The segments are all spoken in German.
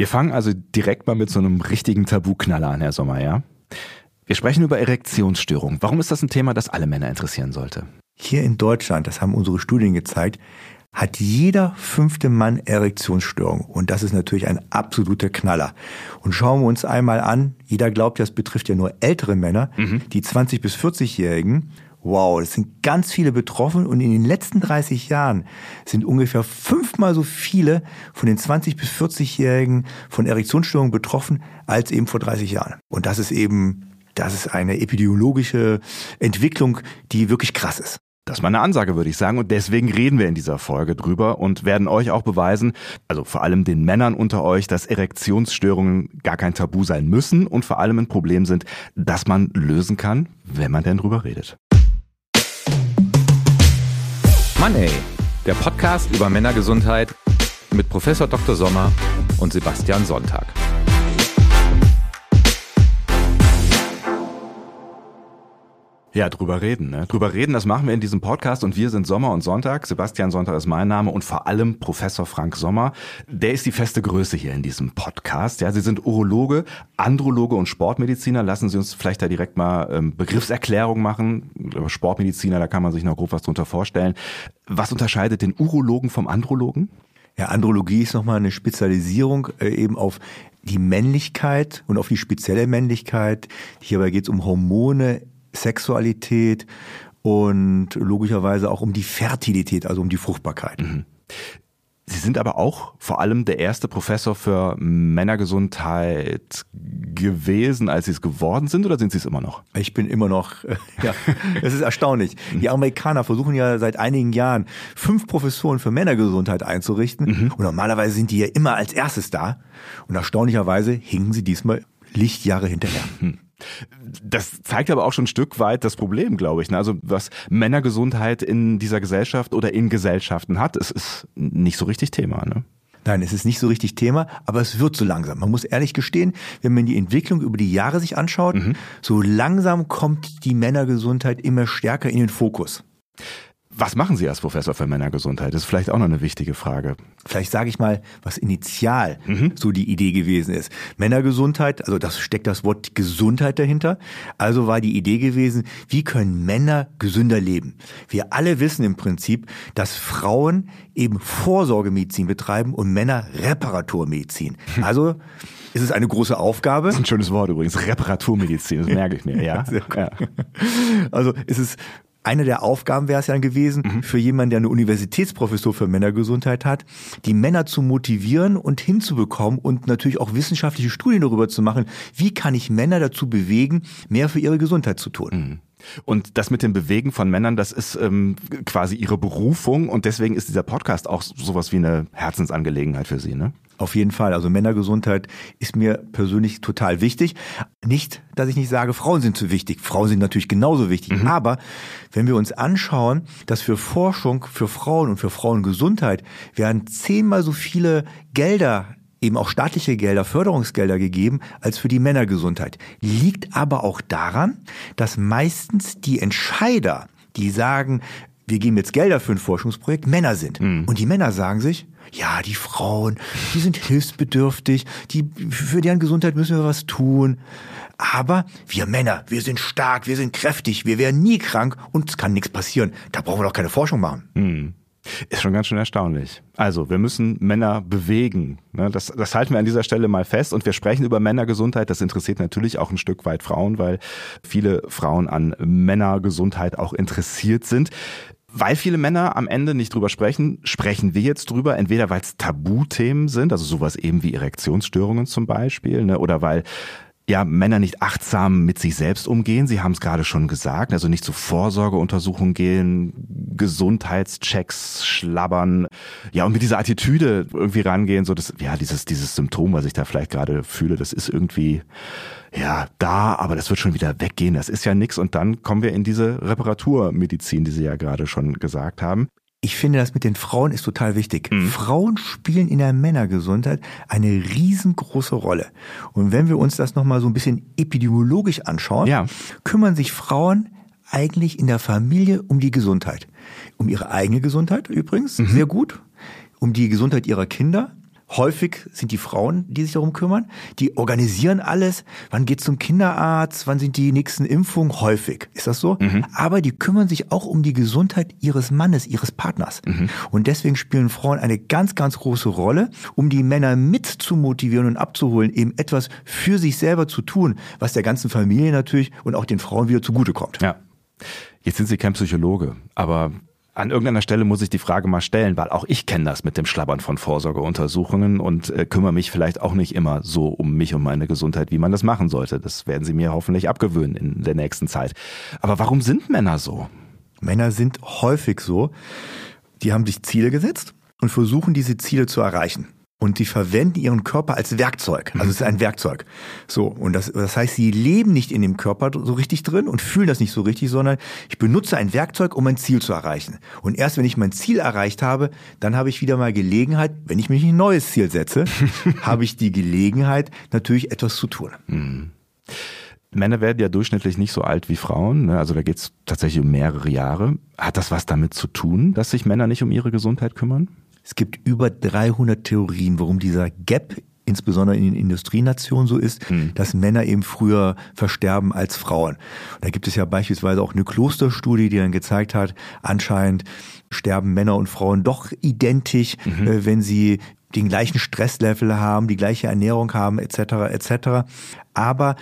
Wir fangen also direkt mal mit so einem richtigen Tabuknaller an, Herr Sommer, ja? Wir sprechen über Erektionsstörungen. Warum ist das ein Thema, das alle Männer interessieren sollte? Hier in Deutschland, das haben unsere Studien gezeigt, hat jeder fünfte Mann Erektionsstörung. Und das ist natürlich ein absoluter Knaller. Und schauen wir uns einmal an, jeder glaubt, das betrifft ja nur ältere Männer, mhm. die 20 bis 40-Jährigen. Wow, es sind ganz viele betroffen und in den letzten 30 Jahren sind ungefähr fünfmal so viele von den 20 bis 40-Jährigen von Erektionsstörungen betroffen als eben vor 30 Jahren. Und das ist eben, das ist eine epidemiologische Entwicklung, die wirklich krass ist. Das ist meine Ansage, würde ich sagen. Und deswegen reden wir in dieser Folge drüber und werden euch auch beweisen, also vor allem den Männern unter euch, dass Erektionsstörungen gar kein Tabu sein müssen und vor allem ein Problem sind, das man lösen kann, wenn man denn drüber redet. Money, der Podcast über Männergesundheit mit Professor Dr. Sommer und Sebastian Sonntag. Ja, drüber reden. Ne? Drüber reden, das machen wir in diesem Podcast und wir sind Sommer und Sonntag. Sebastian Sonntag ist mein Name und vor allem Professor Frank Sommer. Der ist die feste Größe hier in diesem Podcast. Ja, Sie sind Urologe, Androloge und Sportmediziner. Lassen Sie uns vielleicht da direkt mal ähm, Begriffserklärung machen. Sportmediziner, da kann man sich noch grob was drunter vorstellen. Was unterscheidet den Urologen vom Andrologen? Ja, Andrologie ist nochmal eine Spezialisierung äh, eben auf die Männlichkeit und auf die spezielle Männlichkeit. Hierbei geht es um Hormone, Sexualität und logischerweise auch um die Fertilität, also um die Fruchtbarkeit. Mhm. Sie sind aber auch vor allem der erste Professor für Männergesundheit gewesen, als Sie es geworden sind, oder sind Sie es immer noch? Ich bin immer noch, äh, ja, es ist erstaunlich. Die Amerikaner versuchen ja seit einigen Jahren fünf Professoren für Männergesundheit einzurichten mhm. und normalerweise sind die ja immer als erstes da und erstaunlicherweise hingen sie diesmal Lichtjahre hinterher. Mhm. Das zeigt aber auch schon ein Stück weit das Problem, glaube ich. Ne? Also was Männergesundheit in dieser Gesellschaft oder in Gesellschaften hat, es ist nicht so richtig Thema. Ne? Nein, es ist nicht so richtig Thema, aber es wird so langsam. Man muss ehrlich gestehen, wenn man die Entwicklung über die Jahre sich anschaut, mhm. so langsam kommt die Männergesundheit immer stärker in den Fokus. Was machen Sie als Professor für Männergesundheit? Das ist vielleicht auch noch eine wichtige Frage. Vielleicht sage ich mal, was initial mhm. so die Idee gewesen ist. Männergesundheit, also das steckt das Wort Gesundheit dahinter. Also war die Idee gewesen, wie können Männer gesünder leben? Wir alle wissen im Prinzip, dass Frauen eben Vorsorgemedizin betreiben und Männer Reparaturmedizin. Also ist es eine große Aufgabe. Das ist ein schönes Wort übrigens, Reparaturmedizin, das merke ich mir, ja. ja. Also ist es eine der Aufgaben wäre es ja gewesen, mhm. für jemanden, der eine Universitätsprofessur für Männergesundheit hat, die Männer zu motivieren und hinzubekommen und natürlich auch wissenschaftliche Studien darüber zu machen, wie kann ich Männer dazu bewegen, mehr für ihre Gesundheit zu tun. Mhm. Und das mit dem Bewegen von Männern, das ist ähm, quasi ihre Berufung und deswegen ist dieser Podcast auch sowas wie eine Herzensangelegenheit für Sie, ne? Auf jeden Fall. Also Männergesundheit ist mir persönlich total wichtig. Nicht, dass ich nicht sage, Frauen sind zu wichtig. Frauen sind natürlich genauso wichtig. Mhm. Aber wenn wir uns anschauen, dass für Forschung, für Frauen und für Frauengesundheit werden zehnmal so viele Gelder eben auch staatliche Gelder, Förderungsgelder gegeben als für die Männergesundheit. Liegt aber auch daran, dass meistens die Entscheider, die sagen, wir geben jetzt Gelder für ein Forschungsprojekt, Männer sind. Mhm. Und die Männer sagen sich, ja, die Frauen, die sind hilfsbedürftig, die, für deren Gesundheit müssen wir was tun. Aber wir Männer, wir sind stark, wir sind kräftig, wir werden nie krank und es kann nichts passieren. Da brauchen wir doch keine Forschung machen. Mhm. Ist schon ganz schön erstaunlich. Also, wir müssen Männer bewegen. Ne? Das, das halten wir an dieser Stelle mal fest. Und wir sprechen über Männergesundheit. Das interessiert natürlich auch ein Stück weit Frauen, weil viele Frauen an Männergesundheit auch interessiert sind. Weil viele Männer am Ende nicht drüber sprechen, sprechen wir jetzt drüber, entweder weil es Tabuthemen sind, also sowas eben wie Erektionsstörungen zum Beispiel, ne, oder weil ja, Männer nicht achtsam mit sich selbst umgehen. Sie haben es gerade schon gesagt, also nicht zu Vorsorgeuntersuchungen gehen, Gesundheitschecks schlabbern, ja, und mit dieser Attitüde irgendwie rangehen, so das, ja, dieses, dieses Symptom, was ich da vielleicht gerade fühle, das ist irgendwie, ja, da, aber das wird schon wieder weggehen, das ist ja nix. Und dann kommen wir in diese Reparaturmedizin, die Sie ja gerade schon gesagt haben. Ich finde, das mit den Frauen ist total wichtig. Mhm. Frauen spielen in der Männergesundheit eine riesengroße Rolle. Und wenn wir uns das nochmal so ein bisschen epidemiologisch anschauen, ja. kümmern sich Frauen eigentlich in der Familie um die Gesundheit. Um ihre eigene Gesundheit übrigens, mhm. sehr gut. Um die Gesundheit ihrer Kinder Häufig sind die Frauen, die sich darum kümmern. Die organisieren alles. Wann geht's zum Kinderarzt? Wann sind die nächsten Impfungen? Häufig. Ist das so? Mhm. Aber die kümmern sich auch um die Gesundheit ihres Mannes, ihres Partners. Mhm. Und deswegen spielen Frauen eine ganz, ganz große Rolle, um die Männer mit zu motivieren und abzuholen, eben etwas für sich selber zu tun, was der ganzen Familie natürlich und auch den Frauen wieder zugutekommt. Ja. Jetzt sind Sie kein Psychologe, aber an irgendeiner Stelle muss ich die Frage mal stellen, weil auch ich kenne das mit dem Schlabbern von Vorsorgeuntersuchungen und äh, kümmere mich vielleicht auch nicht immer so um mich und meine Gesundheit, wie man das machen sollte. Das werden Sie mir hoffentlich abgewöhnen in der nächsten Zeit. Aber warum sind Männer so? Männer sind häufig so, die haben sich Ziele gesetzt und versuchen diese Ziele zu erreichen und die verwenden ihren Körper als Werkzeug. Also es ist ein Werkzeug. So und das, das heißt, sie leben nicht in dem Körper so richtig drin und fühlen das nicht so richtig, sondern ich benutze ein Werkzeug, um mein Ziel zu erreichen. Und erst wenn ich mein Ziel erreicht habe, dann habe ich wieder mal Gelegenheit, wenn ich mich ein neues Ziel setze, habe ich die Gelegenheit, natürlich etwas zu tun. Mhm. Männer werden ja durchschnittlich nicht so alt wie Frauen, ne? also da geht es tatsächlich um mehrere Jahre. Hat das was damit zu tun, dass sich Männer nicht um ihre Gesundheit kümmern? Es gibt über 300 Theorien, warum dieser Gap insbesondere in den Industrienationen so ist, mhm. dass Männer eben früher versterben als Frauen. Und da gibt es ja beispielsweise auch eine Klosterstudie, die dann gezeigt hat, anscheinend sterben Männer und Frauen doch identisch, mhm. äh, wenn sie den gleichen Stresslevel haben, die gleiche Ernährung haben, etc. etc. Aber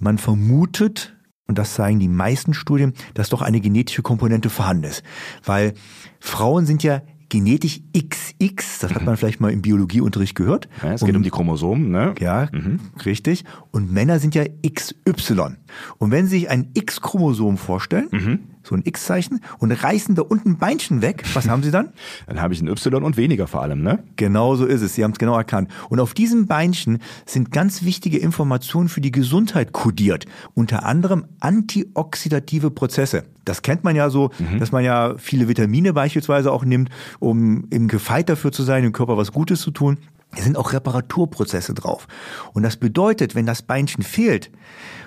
man vermutet, und das zeigen die meisten Studien, dass doch eine genetische Komponente vorhanden ist. Weil Frauen sind ja genetisch XX, das hat man vielleicht mal im Biologieunterricht gehört. Ja, es geht und, um die Chromosomen, ne? Ja, mhm. richtig. Und Männer sind ja XY. Und wenn Sie sich ein X-Chromosom vorstellen, mhm so ein X-Zeichen und reißen da unten ein Beinchen weg. Was haben Sie dann? Dann habe ich ein Y und weniger vor allem, ne? Genau so ist es. Sie haben es genau erkannt. Und auf diesem Beinchen sind ganz wichtige Informationen für die Gesundheit kodiert. Unter anderem antioxidative Prozesse. Das kennt man ja so, mhm. dass man ja viele Vitamine beispielsweise auch nimmt, um im Gefeit dafür zu sein, dem Körper was Gutes zu tun. Es sind auch Reparaturprozesse drauf. Und das bedeutet, wenn das Beinchen fehlt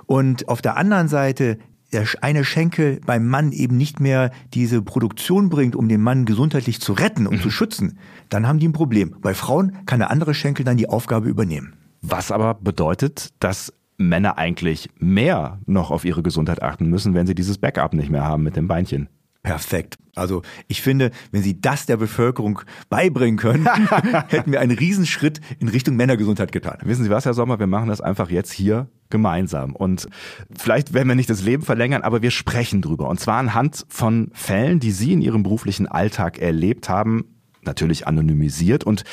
und auf der anderen Seite der eine Schenkel beim Mann eben nicht mehr diese Produktion bringt, um den Mann gesundheitlich zu retten und mhm. zu schützen, dann haben die ein Problem. Bei Frauen kann der andere Schenkel dann die Aufgabe übernehmen. Was aber bedeutet, dass Männer eigentlich mehr noch auf ihre Gesundheit achten müssen, wenn sie dieses Backup nicht mehr haben mit dem Beinchen. Perfekt. Also ich finde, wenn Sie das der Bevölkerung beibringen können, hätten wir einen Riesenschritt in Richtung Männergesundheit getan. Wissen Sie was, Herr Sommer, wir machen das einfach jetzt hier gemeinsam. Und vielleicht werden wir nicht das Leben verlängern, aber wir sprechen drüber. Und zwar anhand von Fällen, die Sie in Ihrem beruflichen Alltag erlebt haben, natürlich anonymisiert. Und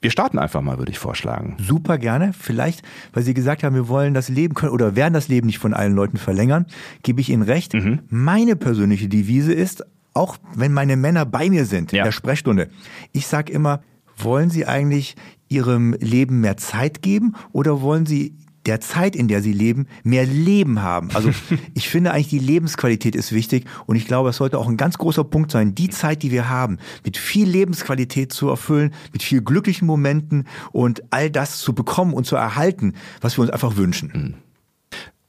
wir starten einfach mal, würde ich vorschlagen. Super gerne. Vielleicht, weil Sie gesagt haben, wir wollen das Leben können oder werden das Leben nicht von allen Leuten verlängern, gebe ich Ihnen recht. Mhm. Meine persönliche Devise ist, auch wenn meine Männer bei mir sind ja. in der Sprechstunde, ich sage immer, wollen Sie eigentlich Ihrem Leben mehr Zeit geben oder wollen Sie der Zeit, in der sie leben, mehr Leben haben. Also ich finde eigentlich die Lebensqualität ist wichtig und ich glaube, es sollte auch ein ganz großer Punkt sein, die Zeit, die wir haben, mit viel Lebensqualität zu erfüllen, mit viel glücklichen Momenten und all das zu bekommen und zu erhalten, was wir uns einfach wünschen. Mhm.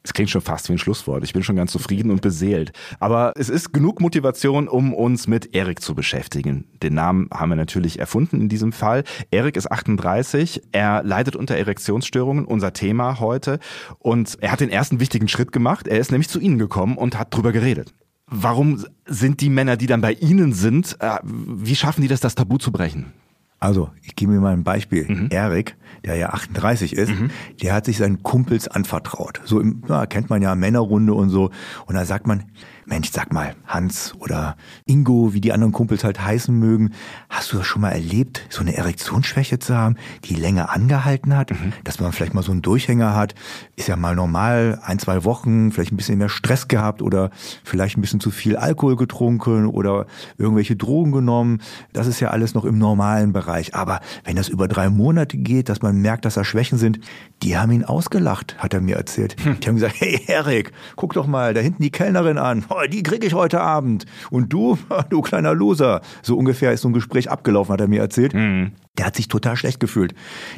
Es klingt schon fast wie ein Schlusswort. Ich bin schon ganz zufrieden und beseelt. Aber es ist genug Motivation, um uns mit Erik zu beschäftigen. Den Namen haben wir natürlich erfunden in diesem Fall. Erik ist 38. Er leidet unter Erektionsstörungen, unser Thema heute. Und er hat den ersten wichtigen Schritt gemacht. Er ist nämlich zu Ihnen gekommen und hat drüber geredet. Warum sind die Männer, die dann bei Ihnen sind, äh, wie schaffen die das, das Tabu zu brechen? Also, ich gebe mir mal ein Beispiel. Mhm. Erik, der ja 38 ist, mhm. der hat sich seinen Kumpels anvertraut. So im, na, kennt man ja Männerrunde und so. Und da sagt man, Mensch, sag mal, Hans oder Ingo, wie die anderen Kumpels halt heißen mögen, hast du das schon mal erlebt, so eine Erektionsschwäche zu haben, die länger angehalten hat, mhm. dass man vielleicht mal so einen Durchhänger hat, ist ja mal normal, ein, zwei Wochen, vielleicht ein bisschen mehr Stress gehabt oder vielleicht ein bisschen zu viel Alkohol getrunken oder irgendwelche Drogen genommen. Das ist ja alles noch im normalen Bereich. Aber wenn das über drei Monate geht, dass man merkt, dass da Schwächen sind, die haben ihn ausgelacht, hat er mir erzählt. Hm. Die haben gesagt, hey Erik, guck doch mal, da hinten die Kellnerin an. Oh, die krieg ich heute Abend. Und du, du kleiner Loser. So ungefähr ist so ein Gespräch abgelaufen, hat er mir erzählt. Mhm. Der hat sich total schlecht gefühlt.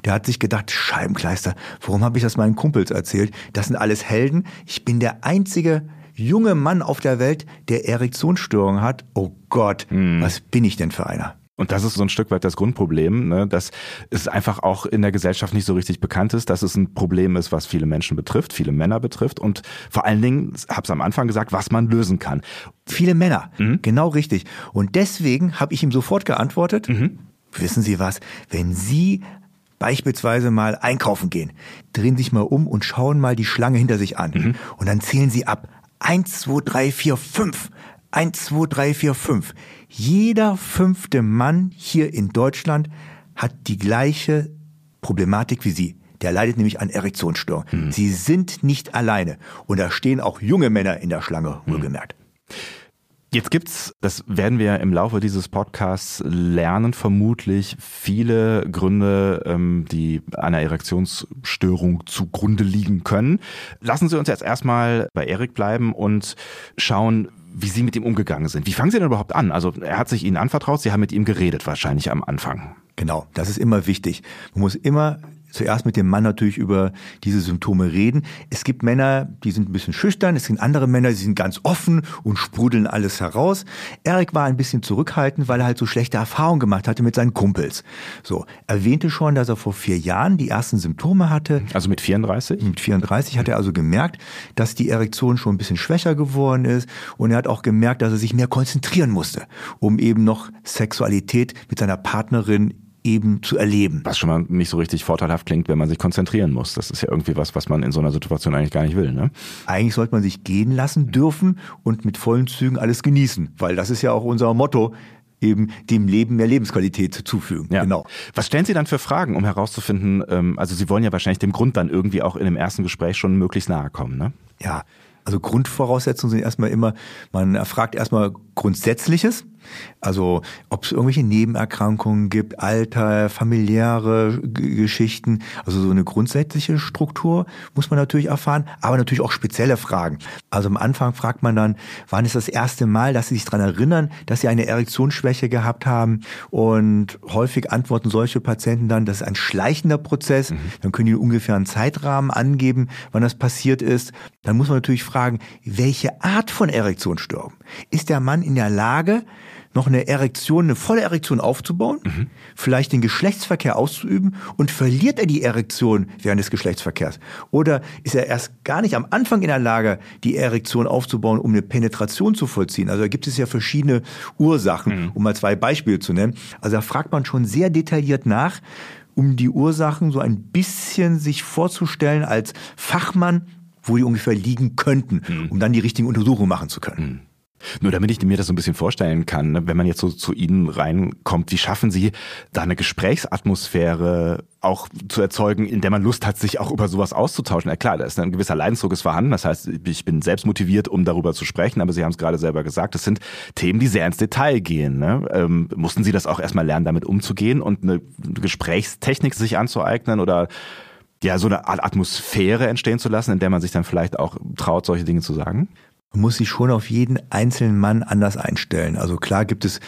Der hat sich gedacht, Scheibenkleister, warum habe ich das meinen Kumpels erzählt? Das sind alles Helden. Ich bin der einzige junge Mann auf der Welt, der Erektionsstörungen hat. Oh Gott, mhm. was bin ich denn für einer? Und das ist so ein Stück weit das Grundproblem, ne, dass es einfach auch in der Gesellschaft nicht so richtig bekannt ist, dass es ein Problem ist, was viele Menschen betrifft, viele Männer betrifft und vor allen Dingen, ich habe es am Anfang gesagt, was man lösen kann. Viele Männer, mhm. genau richtig. Und deswegen habe ich ihm sofort geantwortet, mhm. wissen Sie was, wenn Sie beispielsweise mal einkaufen gehen, drehen sich mal um und schauen mal die Schlange hinter sich an. Mhm. Und dann zählen Sie ab. Eins, zwei, drei, vier, fünf. Eins, zwei, drei, vier, fünf. Jeder fünfte Mann hier in Deutschland hat die gleiche Problematik wie Sie. Der leidet nämlich an Erektionsstörungen. Mhm. Sie sind nicht alleine. Und da stehen auch junge Männer in der Schlange, wohlgemerkt. Mhm. Jetzt gibt's, das werden wir im Laufe dieses Podcasts lernen, vermutlich viele Gründe, ähm, die einer Erektionsstörung zugrunde liegen können. Lassen Sie uns jetzt erstmal bei Erik bleiben und schauen, wie Sie mit ihm umgegangen sind. Wie fangen Sie denn überhaupt an? Also er hat sich Ihnen anvertraut, Sie haben mit ihm geredet wahrscheinlich am Anfang. Genau, das ist immer wichtig. Man muss immer zuerst mit dem Mann natürlich über diese Symptome reden. Es gibt Männer, die sind ein bisschen schüchtern, es sind andere Männer, die sind ganz offen und sprudeln alles heraus. Erik war ein bisschen zurückhaltend, weil er halt so schlechte Erfahrungen gemacht hatte mit seinen Kumpels. So, erwähnte schon, dass er vor vier Jahren die ersten Symptome hatte. Also mit 34? Mit 34 hat er also gemerkt, dass die Erektion schon ein bisschen schwächer geworden ist und er hat auch gemerkt, dass er sich mehr konzentrieren musste, um eben noch Sexualität mit seiner Partnerin eben zu erleben. Was schon mal nicht so richtig vorteilhaft klingt, wenn man sich konzentrieren muss. Das ist ja irgendwie was, was man in so einer Situation eigentlich gar nicht will. Ne? Eigentlich sollte man sich gehen lassen dürfen und mit vollen Zügen alles genießen, weil das ist ja auch unser Motto, eben dem Leben mehr Lebensqualität zufügen. Ja. Genau. Was stellen Sie dann für Fragen, um herauszufinden, ähm, also Sie wollen ja wahrscheinlich dem Grund dann irgendwie auch in dem ersten Gespräch schon möglichst nahe kommen, ne? Ja, also Grundvoraussetzungen sind erstmal immer, man erfragt erstmal Grundsätzliches, also ob es irgendwelche Nebenerkrankungen gibt, Alter, familiäre G Geschichten, also so eine grundsätzliche Struktur muss man natürlich erfahren, aber natürlich auch spezielle Fragen. Also am Anfang fragt man dann, wann ist das erste Mal, dass sie sich daran erinnern, dass sie eine Erektionsschwäche gehabt haben und häufig antworten solche Patienten dann, das ist ein schleichender Prozess, mhm. dann können die ungefähr einen Zeitrahmen angeben, wann das passiert ist. Dann muss man natürlich fragen, welche Art von Erektionsstörung? Ist der Mann in der Lage, noch eine Erektion, eine volle Erektion aufzubauen, mhm. vielleicht den Geschlechtsverkehr auszuüben und verliert er die Erektion während des Geschlechtsverkehrs? Oder ist er erst gar nicht am Anfang in der Lage, die Erektion aufzubauen, um eine Penetration zu vollziehen? Also da gibt es ja verschiedene Ursachen, mhm. um mal zwei Beispiele zu nennen. Also da fragt man schon sehr detailliert nach, um die Ursachen so ein bisschen sich vorzustellen als Fachmann, wo die ungefähr liegen könnten, mhm. um dann die richtigen Untersuchungen machen zu können. Nur damit ich mir das so ein bisschen vorstellen kann, ne, wenn man jetzt so zu Ihnen reinkommt, wie schaffen Sie da eine Gesprächsatmosphäre auch zu erzeugen, in der man Lust hat, sich auch über sowas auszutauschen? Ja klar, da ist ein gewisser Leidensdruck ist vorhanden. Das heißt, ich bin selbst motiviert, um darüber zu sprechen, aber Sie haben es gerade selber gesagt, das sind Themen, die sehr ins Detail gehen. Ne? Ähm, mussten Sie das auch erstmal lernen, damit umzugehen und eine Gesprächstechnik sich anzueignen oder ja, so eine Art Atmosphäre entstehen zu lassen, in der man sich dann vielleicht auch traut, solche Dinge zu sagen? Man muss sich schon auf jeden einzelnen Mann anders einstellen. Also klar gibt es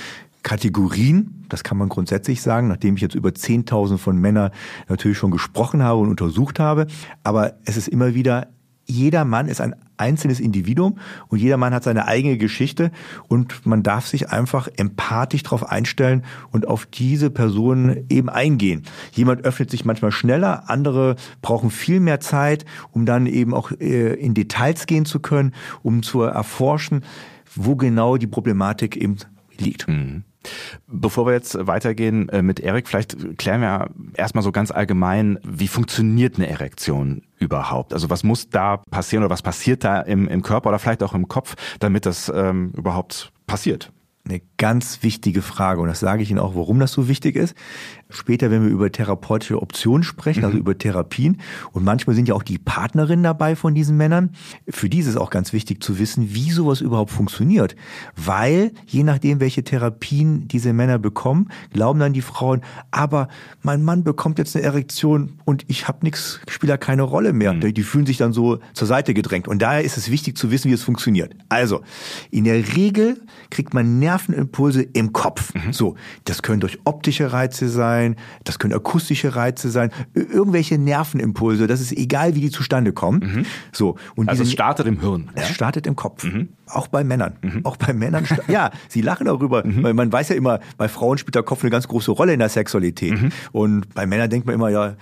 Kategorien, das kann man grundsätzlich sagen, nachdem ich jetzt über 10.000 von Männern natürlich schon gesprochen habe und untersucht habe. Aber es ist immer wieder jeder Mann ist ein einzelnes Individuum und jeder Mann hat seine eigene Geschichte und man darf sich einfach empathisch darauf einstellen und auf diese Person eben eingehen. Jemand öffnet sich manchmal schneller, andere brauchen viel mehr Zeit, um dann eben auch äh, in Details gehen zu können, um zu erforschen, wo genau die Problematik eben liegt. Mhm. Bevor wir jetzt weitergehen äh, mit Erik, vielleicht klären wir erstmal so ganz allgemein, wie funktioniert eine Erektion überhaupt? Also was muss da passieren oder was passiert da im, im Körper oder vielleicht auch im Kopf, damit das ähm, überhaupt passiert? Eine ganz wichtige Frage und das sage ich Ihnen auch, warum das so wichtig ist. Später, wenn wir über therapeutische Optionen sprechen, also mhm. über Therapien, und manchmal sind ja auch die Partnerinnen dabei von diesen Männern, für die ist es auch ganz wichtig zu wissen, wie sowas überhaupt funktioniert. Weil, je nachdem, welche Therapien diese Männer bekommen, glauben dann die Frauen, aber mein Mann bekommt jetzt eine Erektion und ich habe nichts, spiele da keine Rolle mehr. Mhm. Die fühlen sich dann so zur Seite gedrängt. Und daher ist es wichtig zu wissen, wie es funktioniert. Also, in der Regel kriegt man Nervenimpulse im Kopf. Mhm. So, das können durch optische Reize sein, das können akustische Reize sein, irgendwelche Nervenimpulse, das ist egal, wie die zustande kommen. Mhm. So, und also es startet im Hirn. Es ja? startet im Kopf. Mhm. Auch bei Männern. Mhm. Auch bei Männern. ja, sie lachen darüber, mhm. weil man weiß ja immer, bei Frauen spielt der Kopf eine ganz große Rolle in der Sexualität. Mhm. Und bei Männern denkt man immer, ja,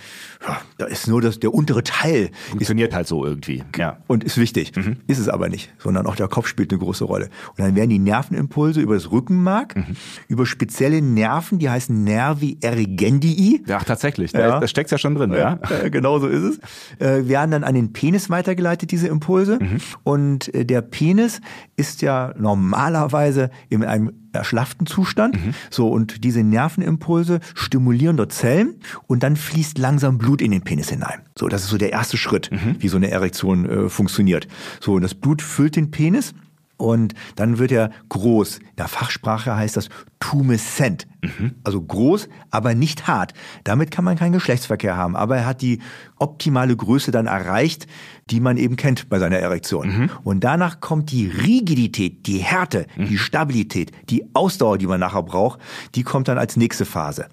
da ist nur das, der untere Teil. Funktioniert ist, halt so irgendwie. Ja. Und ist wichtig. Mhm. Ist es aber nicht, sondern auch der Kopf spielt eine große Rolle. Und dann werden die Nervenimpulse über das Rückenmark, mhm. über spezielle Nerven, die heißen Nervi erigendii. Ja, tatsächlich. Ja. Da, steckt ja schon drin, ja. ja. Genau so ist es. Äh, werden dann an den Penis weitergeleitet, diese Impulse. Mhm. Und äh, der Penis ist ja normalerweise in einem erschlafften Zustand. Mhm. So, und diese Nervenimpulse stimulieren dort Zellen und dann fließt langsam Blut in den Penis hinein. So, das ist so der erste Schritt, mhm. wie so eine Erektion äh, funktioniert. So, und das Blut füllt den Penis und dann wird er groß. In der Fachsprache heißt das tumescent. Mhm. Also groß, aber nicht hart. Damit kann man keinen Geschlechtsverkehr haben. Aber er hat die optimale Größe dann erreicht, die man eben kennt bei seiner Erektion. Mhm. Und danach kommt die Rigidität, die Härte, mhm. die Stabilität, die Ausdauer, die man nachher braucht, die kommt dann als nächste Phase.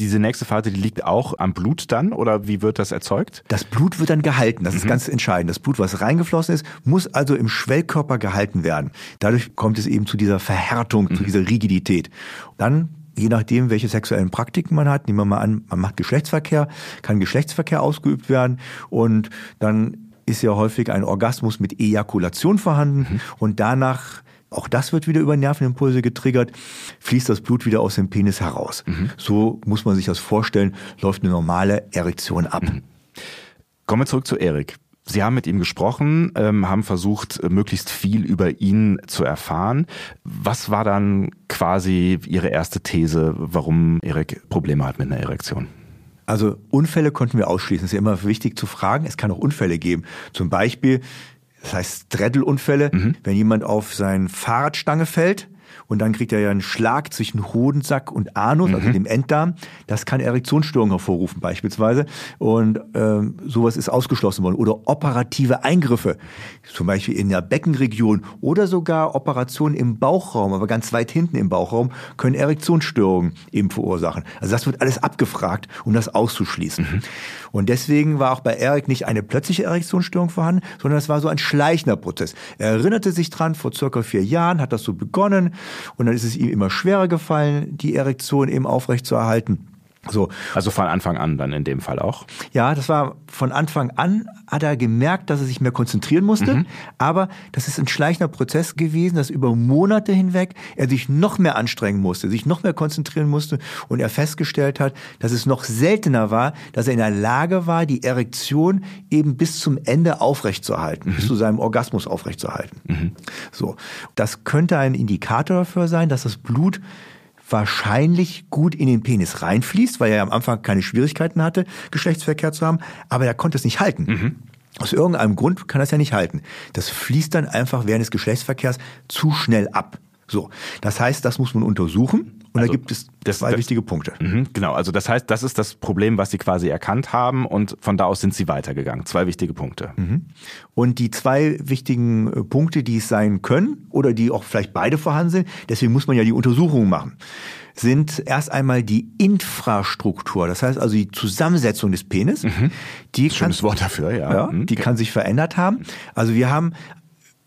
Diese nächste Phase, die liegt auch am Blut dann oder wie wird das erzeugt? Das Blut wird dann gehalten. Das ist mhm. ganz entscheidend. Das Blut, was reingeflossen ist, muss also im Schwellkörper gehalten werden. Dadurch kommt es eben zu dieser Verhärtung, zu mhm. dieser Rigidität. Dann je nachdem, welche sexuellen Praktiken man hat, nehmen wir mal an, man macht Geschlechtsverkehr, kann Geschlechtsverkehr ausgeübt werden und dann ist ja häufig ein Orgasmus mit Ejakulation vorhanden mhm. und danach auch das wird wieder über Nervenimpulse getriggert, fließt das Blut wieder aus dem Penis heraus. Mhm. So muss man sich das vorstellen, läuft eine normale Erektion ab. Mhm. Kommen wir zurück zu Erik. Sie haben mit ihm gesprochen, ähm, haben versucht, möglichst viel über ihn zu erfahren. Was war dann quasi Ihre erste These, warum Erik Probleme hat mit einer Erektion? Also Unfälle konnten wir ausschließen. Es ist ja immer wichtig zu fragen. Es kann auch Unfälle geben. Zum Beispiel, das heißt Dreddelunfälle, mhm. wenn jemand auf seine Fahrradstange fällt und dann kriegt er ja einen Schlag zwischen Hodensack und Anus, also mhm. also dem Enddarm. Das kann Erektionsstörungen hervorrufen beispielsweise und ähm, sowas ist ausgeschlossen worden. Oder operative Eingriffe, zum Beispiel in der Beckenregion oder sogar Operationen im Bauchraum, aber ganz weit hinten im Bauchraum, können Erektionsstörungen eben verursachen. Also das wird alles abgefragt, um das auszuschließen. Mhm. Und deswegen war auch bei Erik nicht eine plötzliche Erektionsstörung vorhanden, sondern es war so ein schleichender Prozess. Er erinnerte sich dran, vor circa vier Jahren hat das so begonnen und dann ist es ihm immer schwerer gefallen, die Erektion eben aufrechtzuerhalten. So. Also von Anfang an dann in dem Fall auch? Ja, das war von Anfang an, hat er gemerkt, dass er sich mehr konzentrieren musste. Mhm. Aber das ist ein schleichender Prozess gewesen, dass über Monate hinweg er sich noch mehr anstrengen musste, sich noch mehr konzentrieren musste und er festgestellt hat, dass es noch seltener war, dass er in der Lage war, die Erektion eben bis zum Ende aufrechtzuerhalten, mhm. bis zu seinem Orgasmus aufrechtzuerhalten. Mhm. So. Das könnte ein Indikator dafür sein, dass das Blut wahrscheinlich gut in den Penis reinfließt, weil er am Anfang keine Schwierigkeiten hatte, Geschlechtsverkehr zu haben, aber er konnte es nicht halten. Mhm. Aus irgendeinem Grund kann es ja nicht halten. Das fließt dann einfach während des Geschlechtsverkehrs zu schnell ab. So, das heißt, das muss man untersuchen und also, da gibt es das, zwei das, wichtige Punkte. Mh, genau, also das heißt, das ist das Problem, was Sie quasi erkannt haben und von da aus sind Sie weitergegangen. Zwei wichtige Punkte. Mhm. Und die zwei wichtigen äh, Punkte, die es sein können oder die auch vielleicht beide vorhanden sind, deswegen muss man ja die Untersuchungen machen sind erst einmal die Infrastruktur, das heißt also die Zusammensetzung des Penis. Mhm. Die Schönes kann, Wort dafür, ja. ja mhm. Die kann sich verändert haben. Also wir haben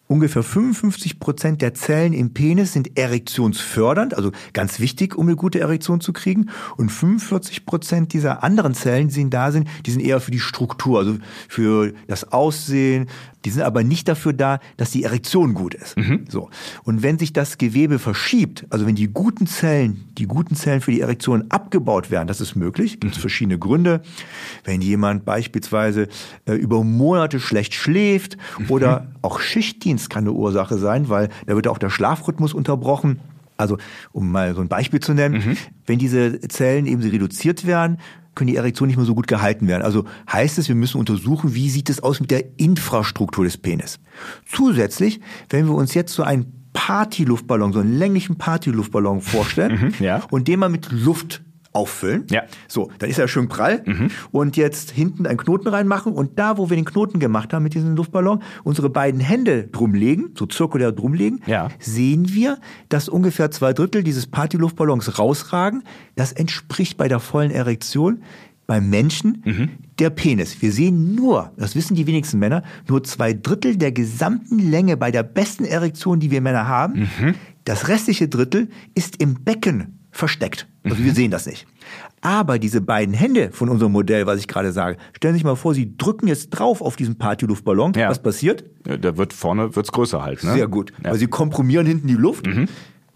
Ungefähr 55 Prozent der Zellen im Penis sind erektionsfördernd, also ganz wichtig, um eine gute Erektion zu kriegen. Und 45 Prozent dieser anderen Zellen, die da sind, die sind eher für die Struktur, also für das Aussehen, die sind aber nicht dafür da, dass die Erektion gut ist. Mhm. So. Und wenn sich das Gewebe verschiebt, also wenn die guten Zellen, die guten Zellen für die Erektion abgebaut werden, das ist möglich, gibt es mhm. verschiedene Gründe. Wenn jemand beispielsweise äh, über Monate schlecht schläft mhm. oder auch Schichtdienst kann eine Ursache sein, weil da wird auch der Schlafrhythmus unterbrochen. Also, um mal so ein Beispiel zu nennen, mhm. wenn diese Zellen eben reduziert werden, können die Erektionen nicht mehr so gut gehalten werden. Also heißt es, wir müssen untersuchen, wie sieht es aus mit der Infrastruktur des Penis. Zusätzlich, wenn wir uns jetzt so einen Partyluftballon, so einen länglichen Partyluftballon vorstellen mhm, ja. und den mal mit Luft auffüllen. Ja. So, dann ist er schön prall. Mhm. Und jetzt hinten einen Knoten reinmachen und da, wo wir den Knoten gemacht haben mit diesem Luftballon, unsere beiden Hände drumlegen, so zirkulär drumlegen, ja. sehen wir, dass ungefähr zwei Drittel dieses Partyluftballons rausragen. Das entspricht bei der vollen Erektion beim Menschen mhm. der Penis. Wir sehen nur, das wissen die wenigsten Männer, nur zwei Drittel der gesamten Länge bei der besten Erektion, die wir Männer haben. Mhm. Das restliche Drittel ist im Becken versteckt. Also mhm. wir sehen das nicht. Aber diese beiden Hände von unserem Modell, was ich gerade sage, stellen Sie sich mal vor, Sie drücken jetzt drauf auf diesen Partyluftballon. Ja. Was passiert? Ja, der wird vorne wird's größer halt. Ne? Sehr gut. Ja. Weil Sie komprimieren hinten die Luft. Mhm.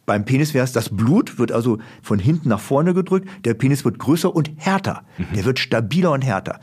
Beim Penis wäre es, das Blut wird also von hinten nach vorne gedrückt. Der Penis wird größer und härter. Mhm. Der wird stabiler und härter.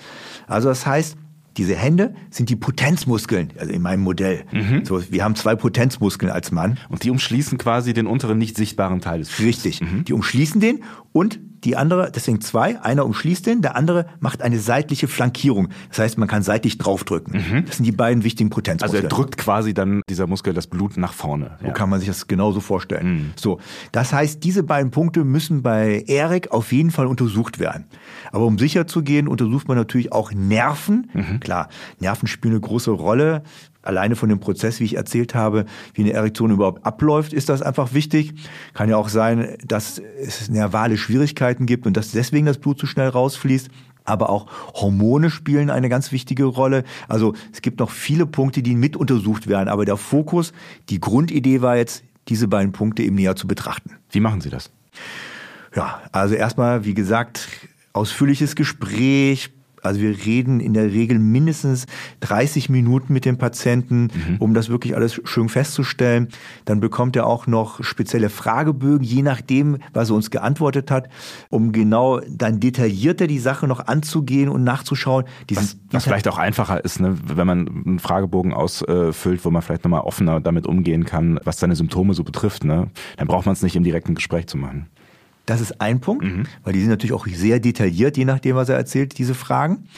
Also das heißt, diese Hände sind die Potenzmuskeln, also in meinem Modell. Mhm. So, wir haben zwei Potenzmuskeln als Mann. Und die umschließen quasi den unteren nicht sichtbaren Teil des Fußes. Richtig. Mhm. Die umschließen den und die andere, deswegen zwei, einer umschließt den, der andere macht eine seitliche Flankierung. Das heißt, man kann seitlich draufdrücken. Mhm. Das sind die beiden wichtigen Potenzmuskeln. Also er drückt quasi dann dieser Muskel das Blut nach vorne. Ja. So kann man sich das genauso vorstellen. Mhm. So, das heißt, diese beiden Punkte müssen bei Erik auf jeden Fall untersucht werden. Aber um sicher zu gehen, untersucht man natürlich auch Nerven. Mhm. Klar, Nerven spielen eine große Rolle alleine von dem Prozess, wie ich erzählt habe, wie eine Erektion überhaupt abläuft, ist das einfach wichtig. Kann ja auch sein, dass es nervale Schwierigkeiten gibt und dass deswegen das Blut zu schnell rausfließt. Aber auch Hormone spielen eine ganz wichtige Rolle. Also es gibt noch viele Punkte, die mit untersucht werden. Aber der Fokus, die Grundidee war jetzt, diese beiden Punkte eben näher zu betrachten. Wie machen Sie das? Ja, also erstmal, wie gesagt, ausführliches Gespräch, also wir reden in der Regel mindestens 30 Minuten mit dem Patienten, mhm. um das wirklich alles schön festzustellen. Dann bekommt er auch noch spezielle Fragebögen, je nachdem, was er uns geantwortet hat, um genau dann detaillierter die Sache noch anzugehen und nachzuschauen. Was, was vielleicht auch einfacher ist, ne, wenn man einen Fragebogen ausfüllt, wo man vielleicht nochmal offener damit umgehen kann, was seine Symptome so betrifft. Ne? Dann braucht man es nicht im direkten Gespräch zu machen. Das ist ein Punkt, mhm. weil die sind natürlich auch sehr detailliert, je nachdem, was er erzählt, diese Fragen,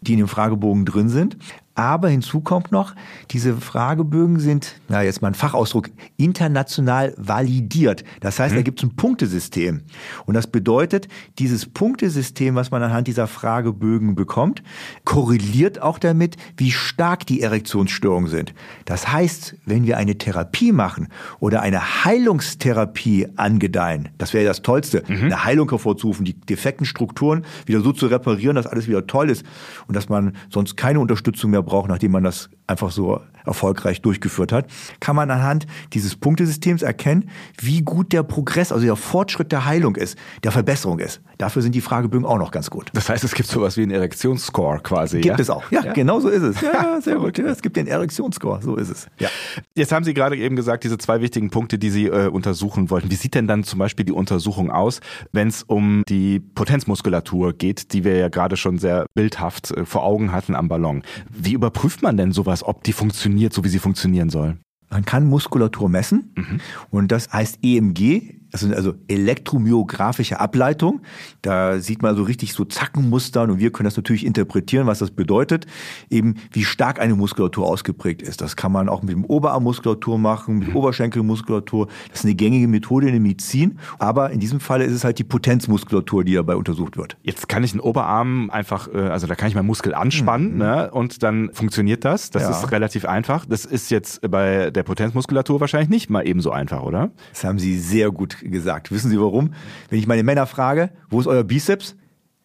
die in dem Fragebogen drin sind. Aber hinzu kommt noch, diese Fragebögen sind, na jetzt mal ein Fachausdruck, international validiert. Das heißt, mhm. da gibt es ein Punktesystem. Und das bedeutet, dieses Punktesystem, was man anhand dieser Fragebögen bekommt, korreliert auch damit, wie stark die Erektionsstörungen sind. Das heißt, wenn wir eine Therapie machen oder eine Heilungstherapie angedeihen, das wäre das Tollste, mhm. eine Heilung hervorzurufen, die defekten Strukturen wieder so zu reparieren, dass alles wieder toll ist und dass man sonst keine Unterstützung mehr braucht, nachdem man das einfach so erfolgreich durchgeführt hat, kann man anhand dieses Punktesystems erkennen, wie gut der Progress, also der Fortschritt der Heilung ist, der Verbesserung ist. Dafür sind die Fragebögen auch noch ganz gut. Das heißt, es gibt sowas wie einen Erektionsscore quasi. Gibt ja? es auch. Ja, ja, genau so ist es. Ja, sehr gut. Ja, es gibt den Erektionsscore, so ist es. Ja. Jetzt haben Sie gerade eben gesagt, diese zwei wichtigen Punkte, die Sie äh, untersuchen wollten. Wie sieht denn dann zum Beispiel die Untersuchung aus, wenn es um die Potenzmuskulatur geht, die wir ja gerade schon sehr bildhaft äh, vor Augen hatten am Ballon? Wie überprüft man denn sowas, ob die funktioniert, so wie sie funktionieren soll? Man kann Muskulatur messen mhm. und das heißt EMG, das sind also elektromyographische Ableitung. Da sieht man so richtig so Zackenmuster und wir können das natürlich interpretieren, was das bedeutet, eben wie stark eine Muskulatur ausgeprägt ist. Das kann man auch mit dem Oberarmmuskulatur machen, mit mhm. Oberschenkelmuskulatur. Das ist eine gängige Methode in der Medizin, aber in diesem Falle ist es halt die Potenzmuskulatur, die dabei untersucht wird. Jetzt kann ich den Oberarm einfach, äh, also da kann ich meinen Muskel anspannen mhm. ne, und dann funktioniert das. Das ja. ist relativ einfach. Das ist jetzt bei der Potenzmuskulatur wahrscheinlich nicht mal ebenso einfach, oder? Das haben Sie sehr gut gesagt. Wissen Sie warum? Wenn ich meine Männer frage, wo ist euer Bizeps?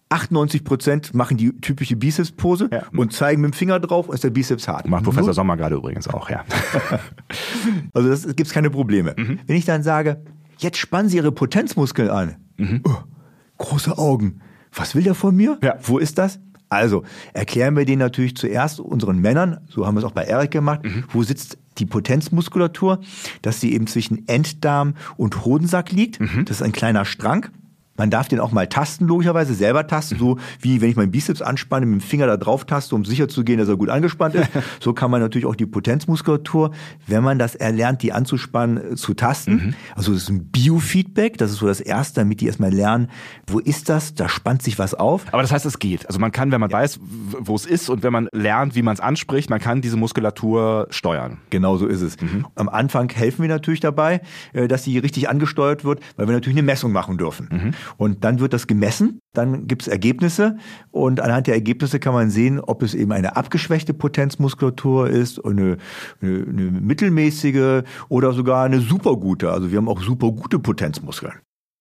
98 Prozent machen die typische Bizeps-Pose ja. und zeigen mit dem Finger drauf, ist der Bizeps hart. Macht Professor Sommer gerade übrigens auch, ja. also das gibt's keine Probleme. Mhm. Wenn ich dann sage, jetzt spannen Sie Ihre Potenzmuskeln an. Mhm. Oh, große Augen. Was will der von mir? Ja. Wo ist das? Also erklären wir den natürlich zuerst unseren Männern, so haben wir es auch bei Erik gemacht, mhm. wo sitzt die Potenzmuskulatur, dass sie eben zwischen Enddarm und Hodensack liegt. Mhm. Das ist ein kleiner Strang. Man darf den auch mal tasten, logischerweise, selber tasten, so wie wenn ich meinen Bizeps anspanne, mit dem Finger da drauf taste, um sicher zu gehen, dass er gut angespannt ist. so kann man natürlich auch die Potenzmuskulatur, wenn man das erlernt, die anzuspannen, äh, zu tasten. Mhm. Also das ist ein Biofeedback, das ist so das Erste, damit die erstmal lernen, wo ist das, da spannt sich was auf. Aber das heißt, es geht. Also man kann, wenn man ja. weiß, wo es ist und wenn man lernt, wie man es anspricht, man kann diese Muskulatur steuern. Genau so ist es. Mhm. Am Anfang helfen wir natürlich dabei, äh, dass sie richtig angesteuert wird, weil wir natürlich eine Messung machen dürfen. Mhm. Und dann wird das gemessen, dann gibt es Ergebnisse und anhand der Ergebnisse kann man sehen, ob es eben eine abgeschwächte Potenzmuskulatur ist, eine, eine, eine mittelmäßige oder sogar eine supergute. Also wir haben auch supergute Potenzmuskeln.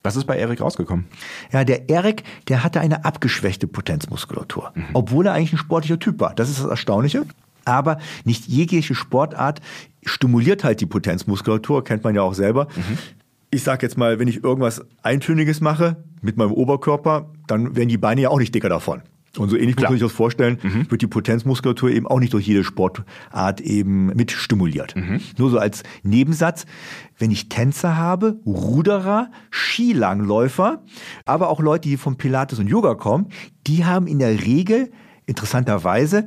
Was ist bei Erik rausgekommen? Ja, der Erik, der hatte eine abgeschwächte Potenzmuskulatur, mhm. obwohl er eigentlich ein sportlicher Typ war. Das ist das Erstaunliche. Aber nicht jegliche Sportart stimuliert halt die Potenzmuskulatur, kennt man ja auch selber. Mhm. Ich sag jetzt mal, wenn ich irgendwas Eintöniges mache mit meinem Oberkörper, dann werden die Beine ja auch nicht dicker davon. Und so ähnlich Klar. muss man sich das vorstellen, mhm. wird die Potenzmuskulatur eben auch nicht durch jede Sportart eben mit stimuliert. Mhm. Nur so als Nebensatz, wenn ich Tänzer habe, Ruderer, Skilangläufer, aber auch Leute, die vom Pilates und Yoga kommen, die haben in der Regel interessanterweise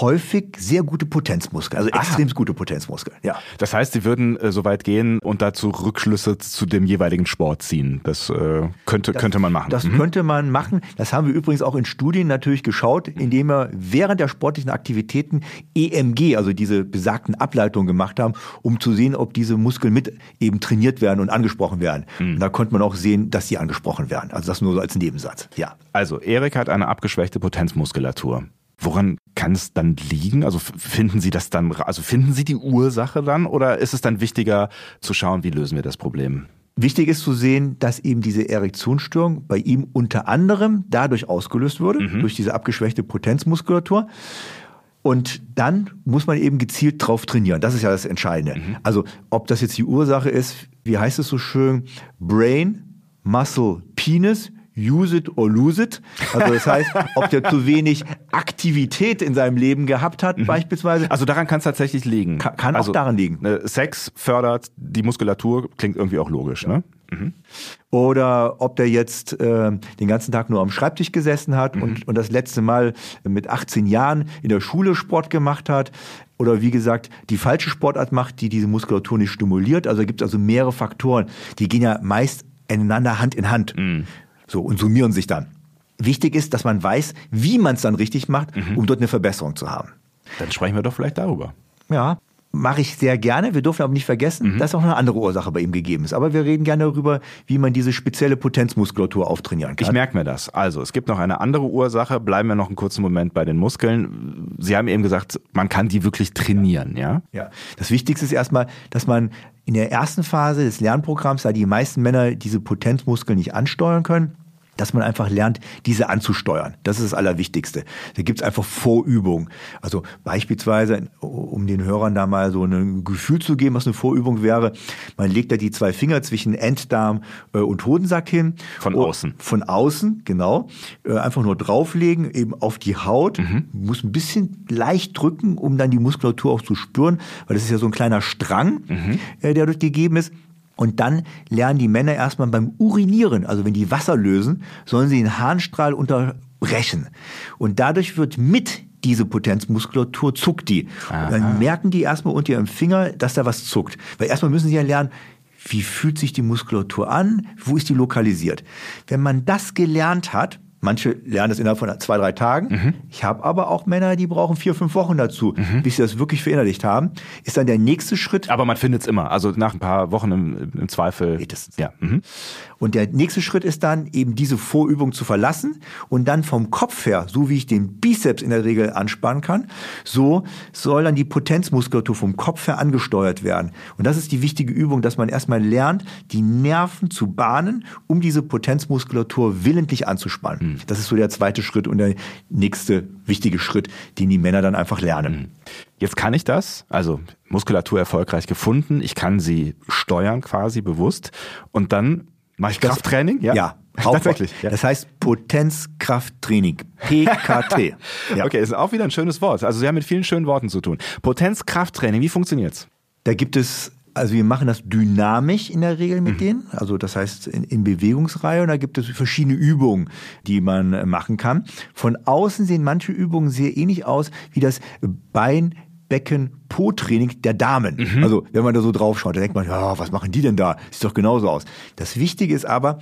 häufig sehr gute Potenzmuskeln, also extrem gute Potenzmuskeln. Ja. Das heißt, Sie würden äh, so weit gehen und dazu Rückschlüsse zu dem jeweiligen Sport ziehen. Das äh, könnte das, könnte man machen. Das mhm. könnte man machen. Das haben wir übrigens auch in Studien natürlich geschaut, indem wir während der sportlichen Aktivitäten EMG, also diese besagten Ableitungen gemacht haben, um zu sehen, ob diese Muskeln mit eben trainiert werden und angesprochen werden. Mhm. Und da konnte man auch sehen, dass sie angesprochen werden. Also das nur so als Nebensatz. Ja. Also Erik hat eine abgeschwächte Potenzmuskulatur. Woran kann es dann liegen? Also finden Sie das dann, also finden Sie die Ursache dann oder ist es dann wichtiger zu schauen, wie lösen wir das Problem? Wichtig ist zu sehen, dass eben diese Erektionsstörung bei ihm unter anderem dadurch ausgelöst wurde, mhm. durch diese abgeschwächte Potenzmuskulatur. Und dann muss man eben gezielt drauf trainieren. Das ist ja das Entscheidende. Mhm. Also ob das jetzt die Ursache ist, wie heißt es so schön, Brain, Muscle, Penis, use it or lose it. Also das heißt, ob der zu wenig Aktivität in seinem Leben gehabt hat, mhm. beispielsweise. Also daran kann es tatsächlich liegen. Kann, kann also, auch daran liegen. Ne, Sex fördert die Muskulatur, klingt irgendwie auch logisch, ne? Mhm. Oder ob der jetzt äh, den ganzen Tag nur am Schreibtisch gesessen hat mhm. und, und das letzte Mal mit 18 Jahren in der Schule Sport gemacht hat. Oder wie gesagt, die falsche Sportart macht, die diese Muskulatur nicht stimuliert. Also gibt es also mehrere Faktoren. Die gehen ja meist ineinander Hand in Hand. Mhm. So, und summieren sich dann. Wichtig ist, dass man weiß, wie man es dann richtig macht, mhm. um dort eine Verbesserung zu haben. Dann sprechen wir doch vielleicht darüber. Ja, mache ich sehr gerne. Wir dürfen aber nicht vergessen, mhm. dass auch eine andere Ursache bei ihm gegeben ist. Aber wir reden gerne darüber, wie man diese spezielle Potenzmuskulatur auftrainieren kann. Ich merke mir das. Also, es gibt noch eine andere Ursache. Bleiben wir noch einen kurzen Moment bei den Muskeln. Sie haben eben gesagt, man kann die wirklich trainieren, ja? Ja. Das Wichtigste ist erstmal, dass man in der ersten Phase des Lernprogramms, da die meisten Männer diese Potenzmuskeln nicht ansteuern können, dass man einfach lernt, diese anzusteuern. Das ist das Allerwichtigste. Da gibt's einfach Vorübungen. Also beispielsweise, um den Hörern da mal so ein Gefühl zu geben, was eine Vorübung wäre, man legt da die zwei Finger zwischen Enddarm äh, und Hodensack hin. Von außen. Von außen, genau. Äh, einfach nur drauflegen, eben auf die Haut. Mhm. Muss ein bisschen leicht drücken, um dann die Muskulatur auch zu spüren, weil das ist ja so ein kleiner Strang, mhm. Äh, der dort gegeben ist. Und dann lernen die Männer erstmal beim Urinieren, also wenn die Wasser lösen, sollen sie den Harnstrahl unterbrechen. Und dadurch wird mit diese Potenzmuskulatur zuckt die. Und dann merken die erstmal unter ihrem Finger, dass da was zuckt. Weil erstmal müssen sie ja lernen, wie fühlt sich die Muskulatur an, wo ist die lokalisiert. Wenn man das gelernt hat, Manche lernen das innerhalb von zwei, drei Tagen. Mhm. Ich habe aber auch Männer, die brauchen vier, fünf Wochen dazu, mhm. bis sie das wirklich verinnerlicht haben. Ist dann der nächste Schritt. Aber man findet es immer. Also nach ein paar Wochen im, im Zweifel. Spätestens. Ja. Mhm. Und der nächste Schritt ist dann eben diese Vorübung zu verlassen und dann vom Kopf her, so wie ich den Bizeps in der Regel anspannen kann, so soll dann die Potenzmuskulatur vom Kopf her angesteuert werden. Und das ist die wichtige Übung, dass man erstmal lernt, die Nerven zu bahnen, um diese Potenzmuskulatur willentlich anzuspannen. Mhm. Das ist so der zweite Schritt und der nächste wichtige Schritt, den die Männer dann einfach lernen. Mhm. Jetzt kann ich das, also Muskulatur erfolgreich gefunden, ich kann sie steuern quasi bewusst und dann mache ich Krafttraining, ja? Ja. Tatsächlich. Ja. Das heißt Potenzkrafttraining. PKT. ja. Okay, ist auch wieder ein schönes Wort. Also Sie haben mit vielen schönen Worten zu tun. Potenzkrafttraining, wie funktioniert's? Da gibt es also wir machen das dynamisch in der Regel mit mhm. denen, also das heißt in, in, Bewegungsreihe und da gibt es verschiedene Übungen, die man äh, machen kann. Von außen sehen manche Übungen sehr ähnlich aus wie das Bein Becken Po-Training der Damen. Mhm. Also wenn man da so drauf schaut, dann denkt man, ja, was machen die denn da? Sieht doch genauso aus. Das Wichtige ist aber,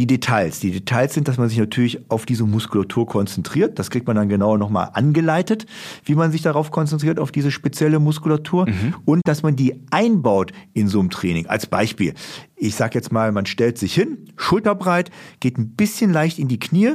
die Details. Die Details sind, dass man sich natürlich auf diese Muskulatur konzentriert. Das kriegt man dann genauer nochmal angeleitet, wie man sich darauf konzentriert, auf diese spezielle Muskulatur. Mhm. Und dass man die einbaut in so einem Training. Als Beispiel. Ich sage jetzt mal, man stellt sich hin, schulterbreit, geht ein bisschen leicht in die Knie,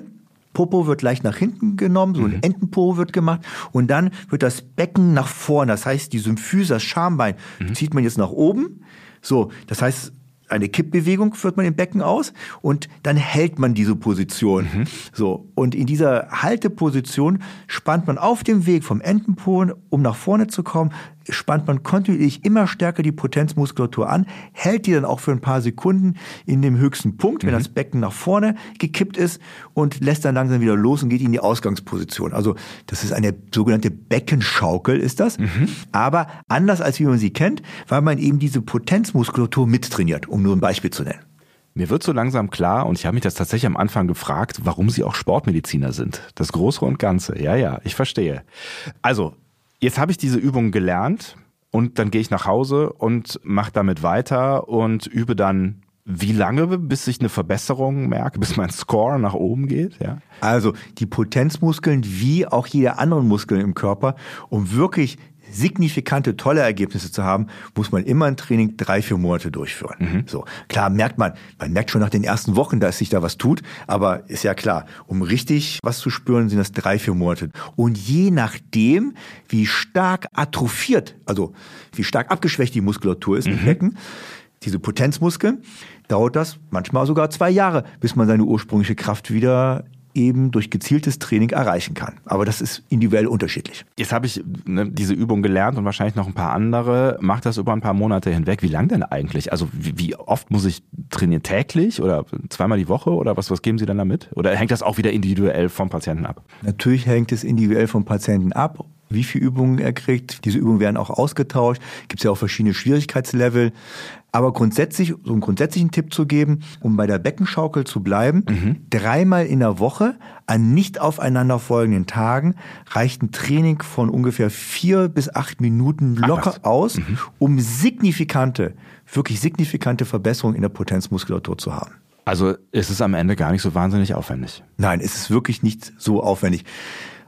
Popo wird leicht nach hinten genommen, so ein mhm. Entenpo wird gemacht und dann wird das Becken nach vorne, das heißt die Symphyse, das Schambein, mhm. zieht man jetzt nach oben. So, das heißt, eine Kippbewegung führt man im Becken aus und dann hält man diese Position. Mhm. So. Und in dieser Halteposition spannt man auf dem Weg vom Entenpo, um nach vorne zu kommen, spannt man kontinuierlich immer stärker die Potenzmuskulatur an, hält die dann auch für ein paar Sekunden in dem höchsten Punkt, wenn mhm. das Becken nach vorne gekippt ist und lässt dann langsam wieder los und geht in die Ausgangsposition. Also das ist eine sogenannte Beckenschaukel, ist das. Mhm. Aber anders als wie man sie kennt, weil man eben diese Potenzmuskulatur mittrainiert, um nur ein Beispiel zu nennen. Mir wird so langsam klar, und ich habe mich das tatsächlich am Anfang gefragt, warum Sie auch Sportmediziner sind. Das Große und Ganze. Ja, ja, ich verstehe. Also, Jetzt habe ich diese Übung gelernt und dann gehe ich nach Hause und mache damit weiter und übe dann wie lange, bis ich eine Verbesserung merke, bis mein Score nach oben geht? Ja? Also die Potenzmuskeln wie auch jeder anderen Muskel im Körper, um wirklich signifikante, tolle Ergebnisse zu haben, muss man immer ein Training drei, vier Monate durchführen. Mhm. So. Klar merkt man, man merkt schon nach den ersten Wochen, dass sich da was tut, aber ist ja klar, um richtig was zu spüren, sind das drei, vier Monate. Und je nachdem, wie stark atrophiert, also wie stark abgeschwächt die Muskulatur ist mhm. im Becken, diese Potenzmuskeln, dauert das manchmal sogar zwei Jahre, bis man seine ursprüngliche Kraft wieder eben durch gezieltes Training erreichen kann. Aber das ist individuell unterschiedlich. Jetzt habe ich ne, diese Übung gelernt und wahrscheinlich noch ein paar andere. Macht das über ein paar Monate hinweg. Wie lang denn eigentlich? Also wie, wie oft muss ich trainieren? Täglich oder zweimal die Woche oder was, was geben Sie dann damit? Oder hängt das auch wieder individuell vom Patienten ab? Natürlich hängt es individuell vom Patienten ab wie viele Übungen er kriegt. Diese Übungen werden auch ausgetauscht. Gibt es ja auch verschiedene Schwierigkeitslevel. Aber grundsätzlich, so einen grundsätzlichen Tipp zu geben, um bei der Beckenschaukel zu bleiben, mhm. dreimal in der Woche an nicht aufeinanderfolgenden Tagen reicht ein Training von ungefähr vier bis acht Minuten locker Ach, aus, mhm. um signifikante, wirklich signifikante Verbesserungen in der Potenzmuskulatur zu haben. Also ist es am Ende gar nicht so wahnsinnig aufwendig. Nein, es ist wirklich nicht so aufwendig.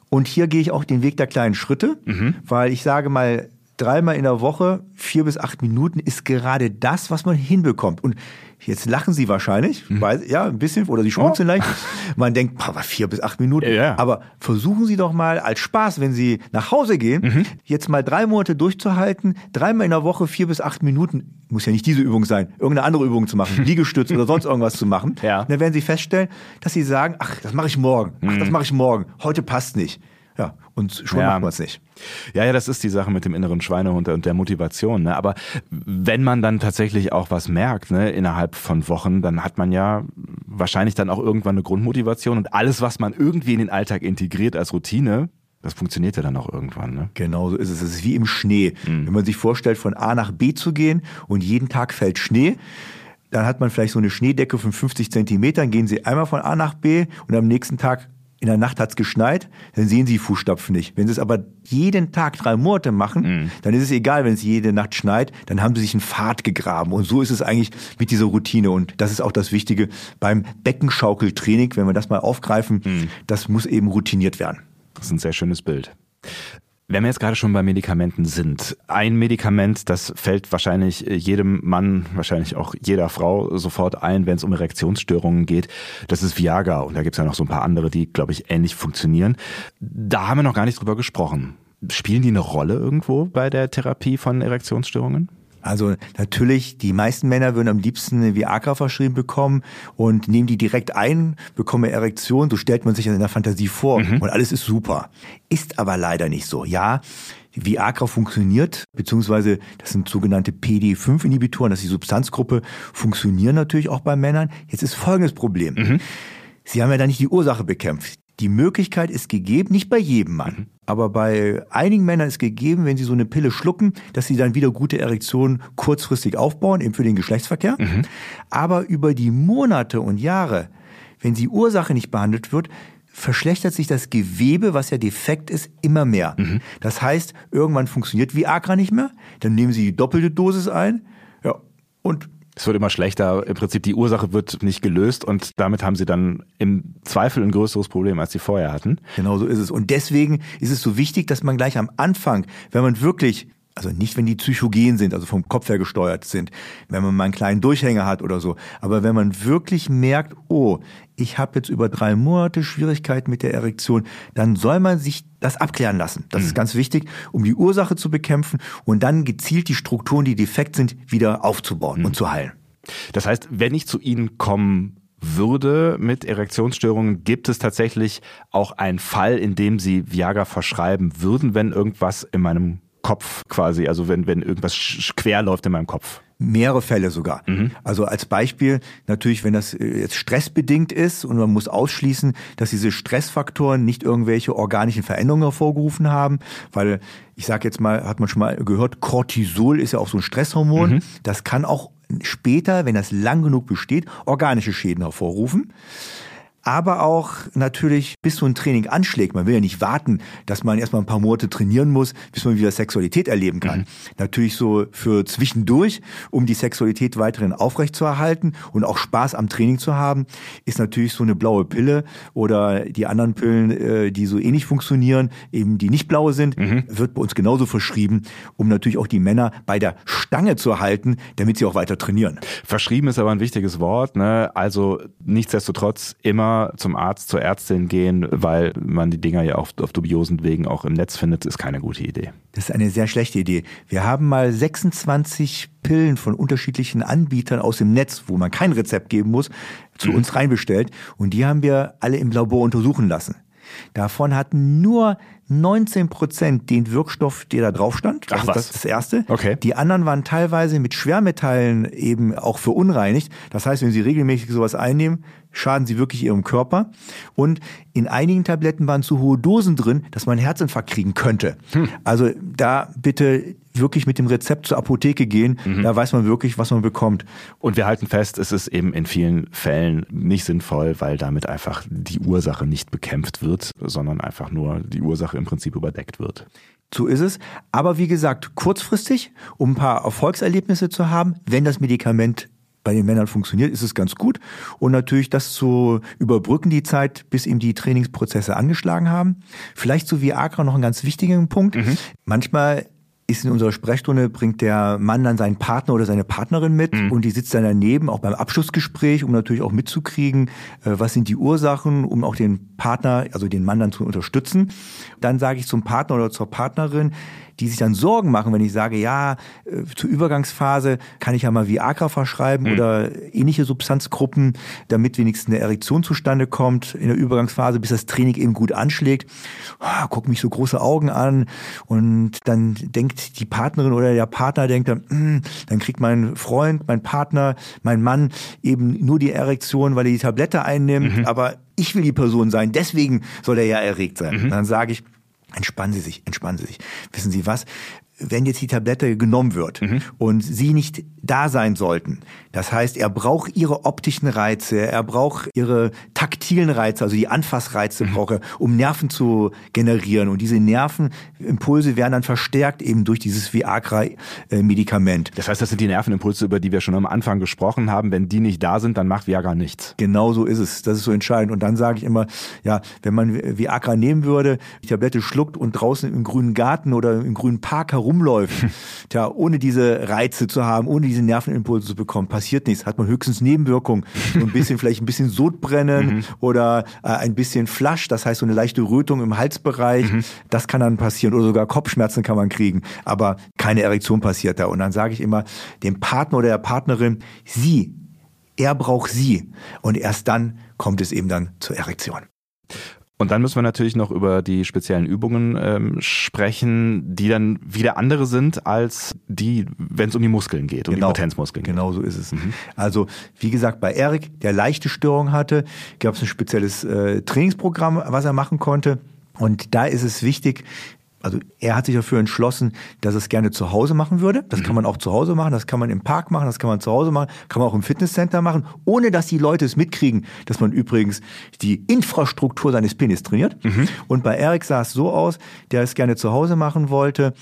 Und hier gehe ich auch den Weg der kleinen Schritte, mhm. weil ich sage mal, dreimal in der Woche, vier bis acht Minuten, ist gerade das, was man hinbekommt. Und jetzt lachen Sie wahrscheinlich, mhm. weil, ja, ein bisschen, oder Sie schmunzeln oh. leicht. Man denkt, boah, vier bis acht Minuten. Ja. Aber versuchen Sie doch mal als Spaß, wenn Sie nach Hause gehen, mhm. jetzt mal drei Monate durchzuhalten, dreimal in der Woche, vier bis acht Minuten, muss ja nicht diese Übung sein, irgendeine andere Übung zu machen, Liegestütz oder sonst irgendwas zu machen. Ja. Dann werden Sie feststellen, dass Sie sagen, ach, das mache ich morgen, ach, das mhm. mache ich morgen, heute passt nicht. Ja, und schon ja. macht man es nicht. Ja, ja, das ist die Sache mit dem inneren Schweinehund und der Motivation. Ne? Aber wenn man dann tatsächlich auch was merkt, ne, innerhalb von Wochen, dann hat man ja wahrscheinlich dann auch irgendwann eine Grundmotivation und alles, was man irgendwie in den Alltag integriert als Routine, das funktioniert ja dann auch irgendwann. Ne? Genau so ist es. Es ist wie im Schnee. Mhm. Wenn man sich vorstellt, von A nach B zu gehen und jeden Tag fällt Schnee, dann hat man vielleicht so eine Schneedecke von 50 Zentimetern, gehen Sie einmal von A nach B und am nächsten Tag in der Nacht hat's geschneit, dann sehen Sie Fußstapfen nicht. Wenn Sie es aber jeden Tag drei Monate machen, mhm. dann ist es egal, wenn es jede Nacht schneit, dann haben Sie sich einen Pfad gegraben. Und so ist es eigentlich mit dieser Routine. Und das ist auch das Wichtige beim Beckenschaukeltraining, wenn wir das mal aufgreifen, mhm. das muss eben routiniert werden. Das ist ein sehr schönes Bild. Wenn wir jetzt gerade schon bei Medikamenten sind, ein Medikament, das fällt wahrscheinlich jedem Mann, wahrscheinlich auch jeder Frau sofort ein, wenn es um Erektionsstörungen geht, das ist Viagra. Und da gibt es ja noch so ein paar andere, die, glaube ich, ähnlich funktionieren. Da haben wir noch gar nicht drüber gesprochen. Spielen die eine Rolle irgendwo bei der Therapie von Erektionsstörungen? Also natürlich, die meisten Männer würden am liebsten eine Viagra verschrieben bekommen und nehmen die direkt ein, bekommen eine Erektion, so stellt man sich in der Fantasie vor mhm. und alles ist super. Ist aber leider nicht so. Ja, Viagra funktioniert, beziehungsweise das sind sogenannte PD5-Inhibitoren, das ist die Substanzgruppe, funktionieren natürlich auch bei Männern. Jetzt ist folgendes Problem. Mhm. Sie haben ja da nicht die Ursache bekämpft. Die Möglichkeit ist gegeben, nicht bei jedem Mann, mhm. aber bei einigen Männern ist gegeben, wenn sie so eine Pille schlucken, dass sie dann wieder gute Erektionen kurzfristig aufbauen, eben für den Geschlechtsverkehr. Mhm. Aber über die Monate und Jahre, wenn die Ursache nicht behandelt wird, verschlechtert sich das Gewebe, was ja defekt ist, immer mehr. Mhm. Das heißt, irgendwann funktioniert Viagra nicht mehr, dann nehmen sie die doppelte Dosis ein, ja, und es wird immer schlechter. Im Prinzip die Ursache wird nicht gelöst und damit haben sie dann im Zweifel ein größeres Problem, als sie vorher hatten. Genau so ist es. Und deswegen ist es so wichtig, dass man gleich am Anfang, wenn man wirklich also nicht, wenn die psychogen sind, also vom Kopf her gesteuert sind, wenn man mal einen kleinen Durchhänger hat oder so, aber wenn man wirklich merkt, oh, ich habe jetzt über drei Monate Schwierigkeiten mit der Erektion, dann soll man sich das abklären lassen. Das mhm. ist ganz wichtig, um die Ursache zu bekämpfen und dann gezielt die Strukturen, die defekt sind, wieder aufzubauen mhm. und zu heilen. Das heißt, wenn ich zu Ihnen kommen würde mit Erektionsstörungen, gibt es tatsächlich auch einen Fall, in dem Sie Viagra verschreiben würden, wenn irgendwas in meinem Kopf quasi, also wenn, wenn irgendwas quer läuft in meinem Kopf? Mehrere Fälle sogar. Mhm. Also als Beispiel natürlich, wenn das äh, jetzt stressbedingt ist und man muss ausschließen, dass diese Stressfaktoren nicht irgendwelche organischen Veränderungen hervorgerufen haben, weil ich sage jetzt mal, hat man schon mal gehört, Cortisol ist ja auch so ein Stresshormon. Mhm. Das kann auch später, wenn das lang genug besteht, organische Schäden hervorrufen aber auch natürlich, bis so ein Training anschlägt. Man will ja nicht warten, dass man erstmal ein paar Monate trainieren muss, bis man wieder Sexualität erleben kann. Mhm. Natürlich so für zwischendurch, um die Sexualität weiterhin aufrechtzuerhalten und auch Spaß am Training zu haben, ist natürlich so eine blaue Pille oder die anderen Pillen, äh, die so ähnlich funktionieren, eben die nicht blaue sind, mhm. wird bei uns genauso verschrieben, um natürlich auch die Männer bei der Stange zu halten, damit sie auch weiter trainieren. Verschrieben ist aber ein wichtiges Wort, ne? Also nichtsdestotrotz immer zum Arzt, zur Ärztin gehen, weil man die Dinger ja auch auf dubiosen Wegen auch im Netz findet, ist keine gute Idee. Das ist eine sehr schlechte Idee. Wir haben mal 26 Pillen von unterschiedlichen Anbietern aus dem Netz, wo man kein Rezept geben muss, zu mhm. uns reinbestellt und die haben wir alle im Labor untersuchen lassen. Davon hatten nur 19 Prozent den Wirkstoff, der da drauf stand. Das Ach, ist was? das, das erste. Okay. Die anderen waren teilweise mit Schwermetallen eben auch verunreinigt. Das heißt, wenn Sie regelmäßig sowas einnehmen, schaden sie wirklich ihrem Körper. Und in einigen Tabletten waren zu hohe Dosen drin, dass man einen Herzinfarkt kriegen könnte. Hm. Also da bitte wirklich mit dem Rezept zur Apotheke gehen. Mhm. Da weiß man wirklich, was man bekommt. Und wir halten fest, es ist eben in vielen Fällen nicht sinnvoll, weil damit einfach die Ursache nicht bekämpft wird, sondern einfach nur die Ursache im Prinzip überdeckt wird. So ist es. Aber wie gesagt, kurzfristig, um ein paar Erfolgserlebnisse zu haben, wenn das Medikament bei den Männern funktioniert, ist es ganz gut. Und natürlich das zu überbrücken, die Zeit, bis ihm die Trainingsprozesse angeschlagen haben. Vielleicht so wie Agra noch einen ganz wichtigen Punkt. Mhm. Manchmal ist in unserer Sprechstunde, bringt der Mann dann seinen Partner oder seine Partnerin mit mhm. und die sitzt dann daneben, auch beim Abschlussgespräch, um natürlich auch mitzukriegen, äh, was sind die Ursachen, um auch den Partner, also den Mann dann zu unterstützen. Dann sage ich zum Partner oder zur Partnerin, die sich dann Sorgen machen, wenn ich sage, ja, äh, zur Übergangsphase kann ich ja mal Viagra verschreiben mhm. oder ähnliche Substanzgruppen, damit wenigstens eine Erektion zustande kommt in der Übergangsphase, bis das Training eben gut anschlägt. Oh, guck mich so große Augen an und dann denkt die Partnerin oder der Partner denkt dann, mm, dann kriegt mein Freund, mein Partner, mein Mann eben nur die Erektion, weil er die Tablette einnimmt, mhm. aber ich will die Person sein, deswegen soll er ja erregt sein. Mhm. Dann sage ich, Entspannen Sie sich, entspannen Sie sich. Wissen Sie was? Wenn jetzt die Tablette genommen wird mhm. und sie nicht da sein sollten, das heißt, er braucht ihre optischen Reize, er braucht ihre taktilen Reize, also die Anfassreize mhm. braucht er, um Nerven zu generieren. Und diese Nervenimpulse werden dann verstärkt eben durch dieses Viagra-Medikament. Das heißt, das sind die Nervenimpulse, über die wir schon am Anfang gesprochen haben. Wenn die nicht da sind, dann macht Viagra nichts. Genau so ist es. Das ist so entscheidend. Und dann sage ich immer, ja, wenn man Viagra nehmen würde, die Tablette schluckt und draußen im grünen Garten oder im grünen Park herum rumläuft, tja, ohne diese Reize zu haben, ohne diese Nervenimpulse zu bekommen, passiert nichts. Hat man höchstens Nebenwirkungen. So ein bisschen, vielleicht ein bisschen Sodbrennen mhm. oder äh, ein bisschen Flasch, das heißt so eine leichte Rötung im Halsbereich. Mhm. Das kann dann passieren. Oder sogar Kopfschmerzen kann man kriegen. Aber keine Erektion passiert da. Und dann sage ich immer dem Partner oder der Partnerin, sie, er braucht sie. Und erst dann kommt es eben dann zur Erektion. Und dann müssen wir natürlich noch über die speziellen Übungen ähm, sprechen, die dann wieder andere sind als die, wenn es um die Muskeln geht, um genau. die Potenzmuskeln. Genau so ist es. Mhm. Also wie gesagt, bei Erik, der leichte Störung hatte, gab es ein spezielles äh, Trainingsprogramm, was er machen konnte. Und da ist es wichtig, also er hat sich dafür entschlossen, dass er es gerne zu Hause machen würde. Das mhm. kann man auch zu Hause machen, das kann man im Park machen, das kann man zu Hause machen, kann man auch im Fitnesscenter machen, ohne dass die Leute es mitkriegen, dass man übrigens die Infrastruktur seines Penis trainiert. Mhm. Und bei Eric sah es so aus, der es gerne zu Hause machen wollte,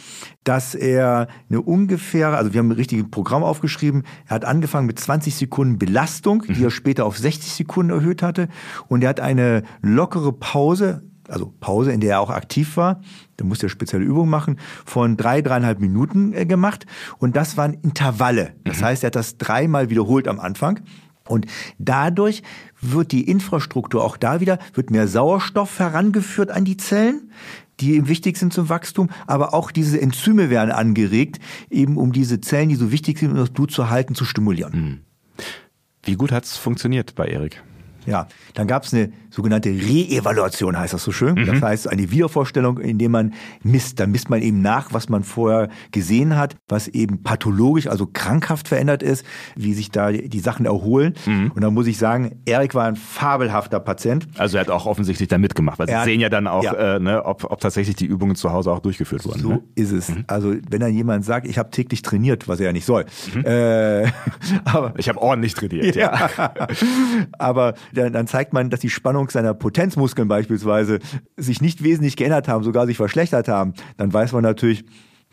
dass er eine ungefähre, also wir haben ein richtiges Programm aufgeschrieben, er hat angefangen mit 20 Sekunden Belastung, die mhm. er später auf 60 Sekunden erhöht hatte und er hat eine lockere Pause also Pause, in der er auch aktiv war, da musste er spezielle Übungen machen, von drei, dreieinhalb Minuten äh, gemacht. Und das waren Intervalle. Das mhm. heißt, er hat das dreimal wiederholt am Anfang. Und dadurch wird die Infrastruktur auch da wieder, wird mehr Sauerstoff herangeführt an die Zellen, die eben wichtig sind zum Wachstum, aber auch diese Enzyme werden angeregt, eben um diese Zellen, die so wichtig sind, um das Blut zu halten, zu stimulieren. Mhm. Wie gut hat's funktioniert bei Erik? Ja, dann gab es eine sogenannte Re-Evaluation, heißt das so schön. Mhm. Das heißt, eine Wiedervorstellung, in dem man misst. Da misst man eben nach, was man vorher gesehen hat, was eben pathologisch, also krankhaft verändert ist, wie sich da die Sachen erholen. Mhm. Und da muss ich sagen, Erik war ein fabelhafter Patient. Also er hat auch offensiv da mitgemacht, weil er Sie sehen ja dann auch, ja. Äh, ne, ob, ob tatsächlich die Übungen zu Hause auch durchgeführt wurden. So ne? ist es. Mhm. Also wenn dann jemand sagt, ich habe täglich trainiert, was er ja nicht soll. Mhm. Äh, aber ich habe ordentlich trainiert. ja. ja. aber dann, dann zeigt man, dass die Spannung seiner Potenzmuskeln beispielsweise sich nicht wesentlich geändert haben, sogar sich verschlechtert haben, dann weiß man natürlich,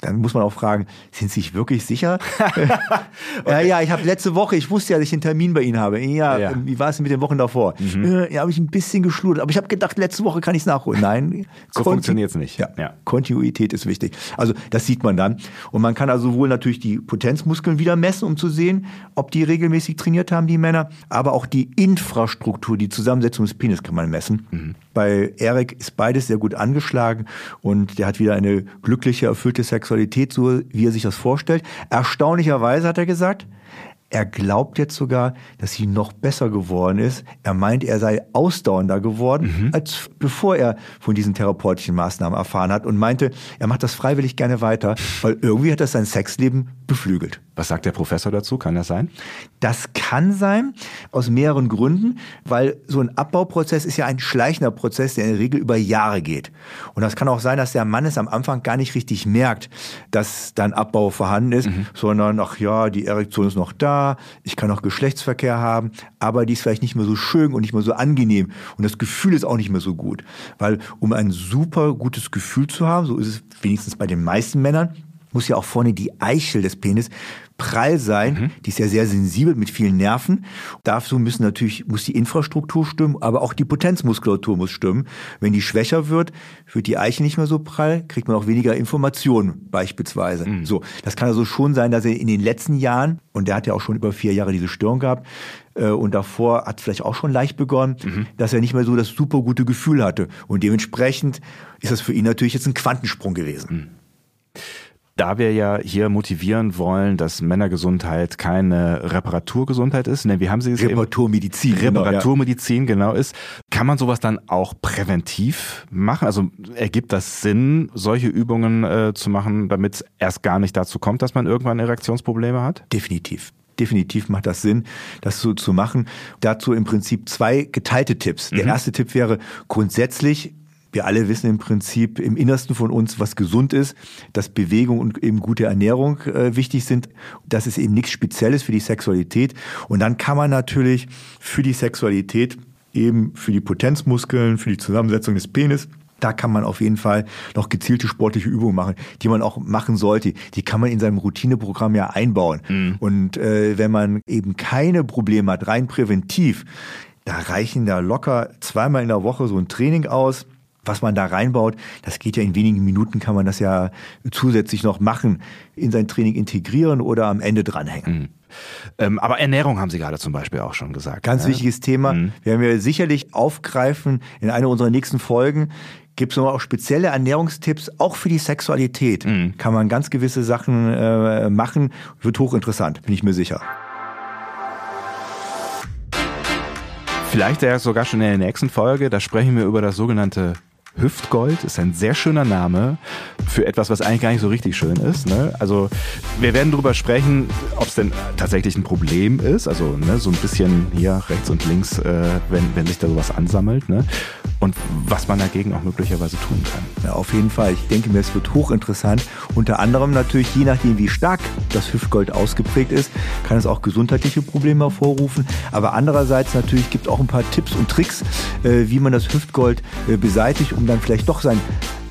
dann muss man auch fragen, sind Sie sich wirklich sicher? okay. Ja, ja, ich habe letzte Woche, ich wusste ja, dass ich einen Termin bei Ihnen habe. Ja, ja. wie war es mit den Wochen davor? Mhm. Ja, habe ich ein bisschen geschludert, aber ich habe gedacht, letzte Woche kann ich es nachholen. Nein, so funktioniert es nicht. Ja, ja, Kontinuität ist wichtig. Also das sieht man dann. Und man kann also wohl natürlich die Potenzmuskeln wieder messen, um zu sehen, ob die regelmäßig trainiert haben, die Männer, aber auch die Infrastruktur, die Zusammensetzung des Penis kann man messen. Mhm. Bei Erik ist beides sehr gut angeschlagen und der hat wieder eine glückliche, erfüllte Sexualität, so wie er sich das vorstellt. Erstaunlicherweise hat er gesagt, er glaubt jetzt sogar, dass sie noch besser geworden ist. Er meint, er sei ausdauernder geworden, mhm. als bevor er von diesen therapeutischen Maßnahmen erfahren hat und meinte, er macht das freiwillig gerne weiter, weil irgendwie hat das sein Sexleben beflügelt. Was sagt der Professor dazu? Kann das sein? Das kann sein, aus mehreren Gründen, weil so ein Abbauprozess ist ja ein schleichender Prozess, der in der Regel über Jahre geht. Und das kann auch sein, dass der Mann es am Anfang gar nicht richtig merkt, dass da ein Abbau vorhanden ist, mhm. sondern, ach ja, die Erektion ist noch da, ich kann noch Geschlechtsverkehr haben, aber die ist vielleicht nicht mehr so schön und nicht mehr so angenehm. Und das Gefühl ist auch nicht mehr so gut. Weil um ein super gutes Gefühl zu haben, so ist es wenigstens bei den meisten Männern, muss ja auch vorne die Eichel des Penis prall sein. Mhm. Die ist ja sehr sensibel mit vielen Nerven. Dazu müssen natürlich, muss die Infrastruktur stimmen, aber auch die Potenzmuskulatur muss stimmen. Wenn die schwächer wird, wird die Eichel nicht mehr so prall, kriegt man auch weniger Informationen beispielsweise. Mhm. So, das kann also schon sein, dass er in den letzten Jahren, und der hat ja auch schon über vier Jahre diese Störung gehabt, äh, und davor hat vielleicht auch schon leicht begonnen, mhm. dass er nicht mehr so das super gute Gefühl hatte. Und dementsprechend ist das für ihn natürlich jetzt ein Quantensprung gewesen. Da wir ja hier motivieren wollen, dass Männergesundheit keine Reparaturgesundheit ist, ne, wie haben Sie es Reparaturmedizin. Reparaturmedizin, genau, ja. genau ist. Kann man sowas dann auch präventiv machen? Also ergibt das Sinn, solche Übungen äh, zu machen, damit es erst gar nicht dazu kommt, dass man irgendwann Erektionsprobleme hat? Definitiv definitiv macht das Sinn, das so zu machen. Dazu im Prinzip zwei geteilte Tipps. Der mhm. erste Tipp wäre grundsätzlich wir alle wissen im Prinzip im Innersten von uns, was gesund ist, dass Bewegung und eben gute Ernährung äh, wichtig sind. Das ist eben nichts Spezielles für die Sexualität. Und dann kann man natürlich für die Sexualität eben für die Potenzmuskeln, für die Zusammensetzung des Penis, da kann man auf jeden Fall noch gezielte sportliche Übungen machen, die man auch machen sollte. Die kann man in seinem Routineprogramm ja einbauen. Mhm. Und äh, wenn man eben keine Probleme hat, rein präventiv, da reichen da locker zweimal in der Woche so ein Training aus was man da reinbaut, das geht ja in wenigen Minuten, kann man das ja zusätzlich noch machen, in sein Training integrieren oder am Ende dranhängen. Mhm. Ähm, aber Ernährung haben Sie gerade zum Beispiel auch schon gesagt. Ganz ne? wichtiges Thema. Mhm. Werden wir sicherlich aufgreifen in einer unserer nächsten Folgen. Gibt es auch spezielle Ernährungstipps, auch für die Sexualität. Mhm. Kann man ganz gewisse Sachen äh, machen. Wird hochinteressant, bin ich mir sicher. Vielleicht ja sogar schon in der nächsten Folge, da sprechen wir über das sogenannte Hüftgold ist ein sehr schöner Name für etwas, was eigentlich gar nicht so richtig schön ist. Ne? Also wir werden darüber sprechen, ob es denn tatsächlich ein Problem ist. Also ne, so ein bisschen hier rechts und links, äh, wenn, wenn sich da sowas ansammelt. Ne? Und was man dagegen auch möglicherweise tun kann. Ja, auf jeden Fall. Ich denke mir, es wird hochinteressant. Unter anderem natürlich, je nachdem, wie stark das Hüftgold ausgeprägt ist, kann es auch gesundheitliche Probleme hervorrufen. Aber andererseits natürlich gibt es auch ein paar Tipps und Tricks, äh, wie man das Hüftgold äh, beseitigt, um dann vielleicht doch sein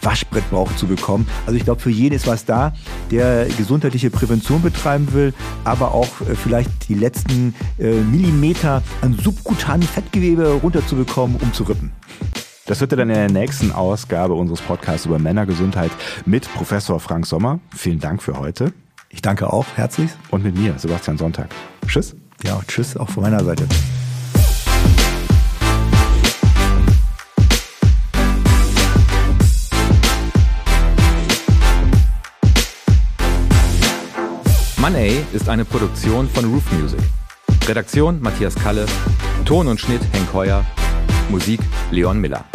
Waschbrett braucht zu bekommen. Also ich glaube, für jeden ist was da, der gesundheitliche Prävention betreiben will, aber auch äh, vielleicht die letzten äh, Millimeter an subkutanen Fettgewebe runterzubekommen, um zu rippen. Das wird dann in der nächsten Ausgabe unseres Podcasts über Männergesundheit mit Professor Frank Sommer. Vielen Dank für heute. Ich danke auch herzlich. Und mit mir, Sebastian Sonntag. Tschüss. Ja, tschüss auch von meiner Seite. Money ist eine Produktion von Roof Music. Redaktion Matthias Kalle, Ton und Schnitt Henk Heuer, Musik Leon Miller.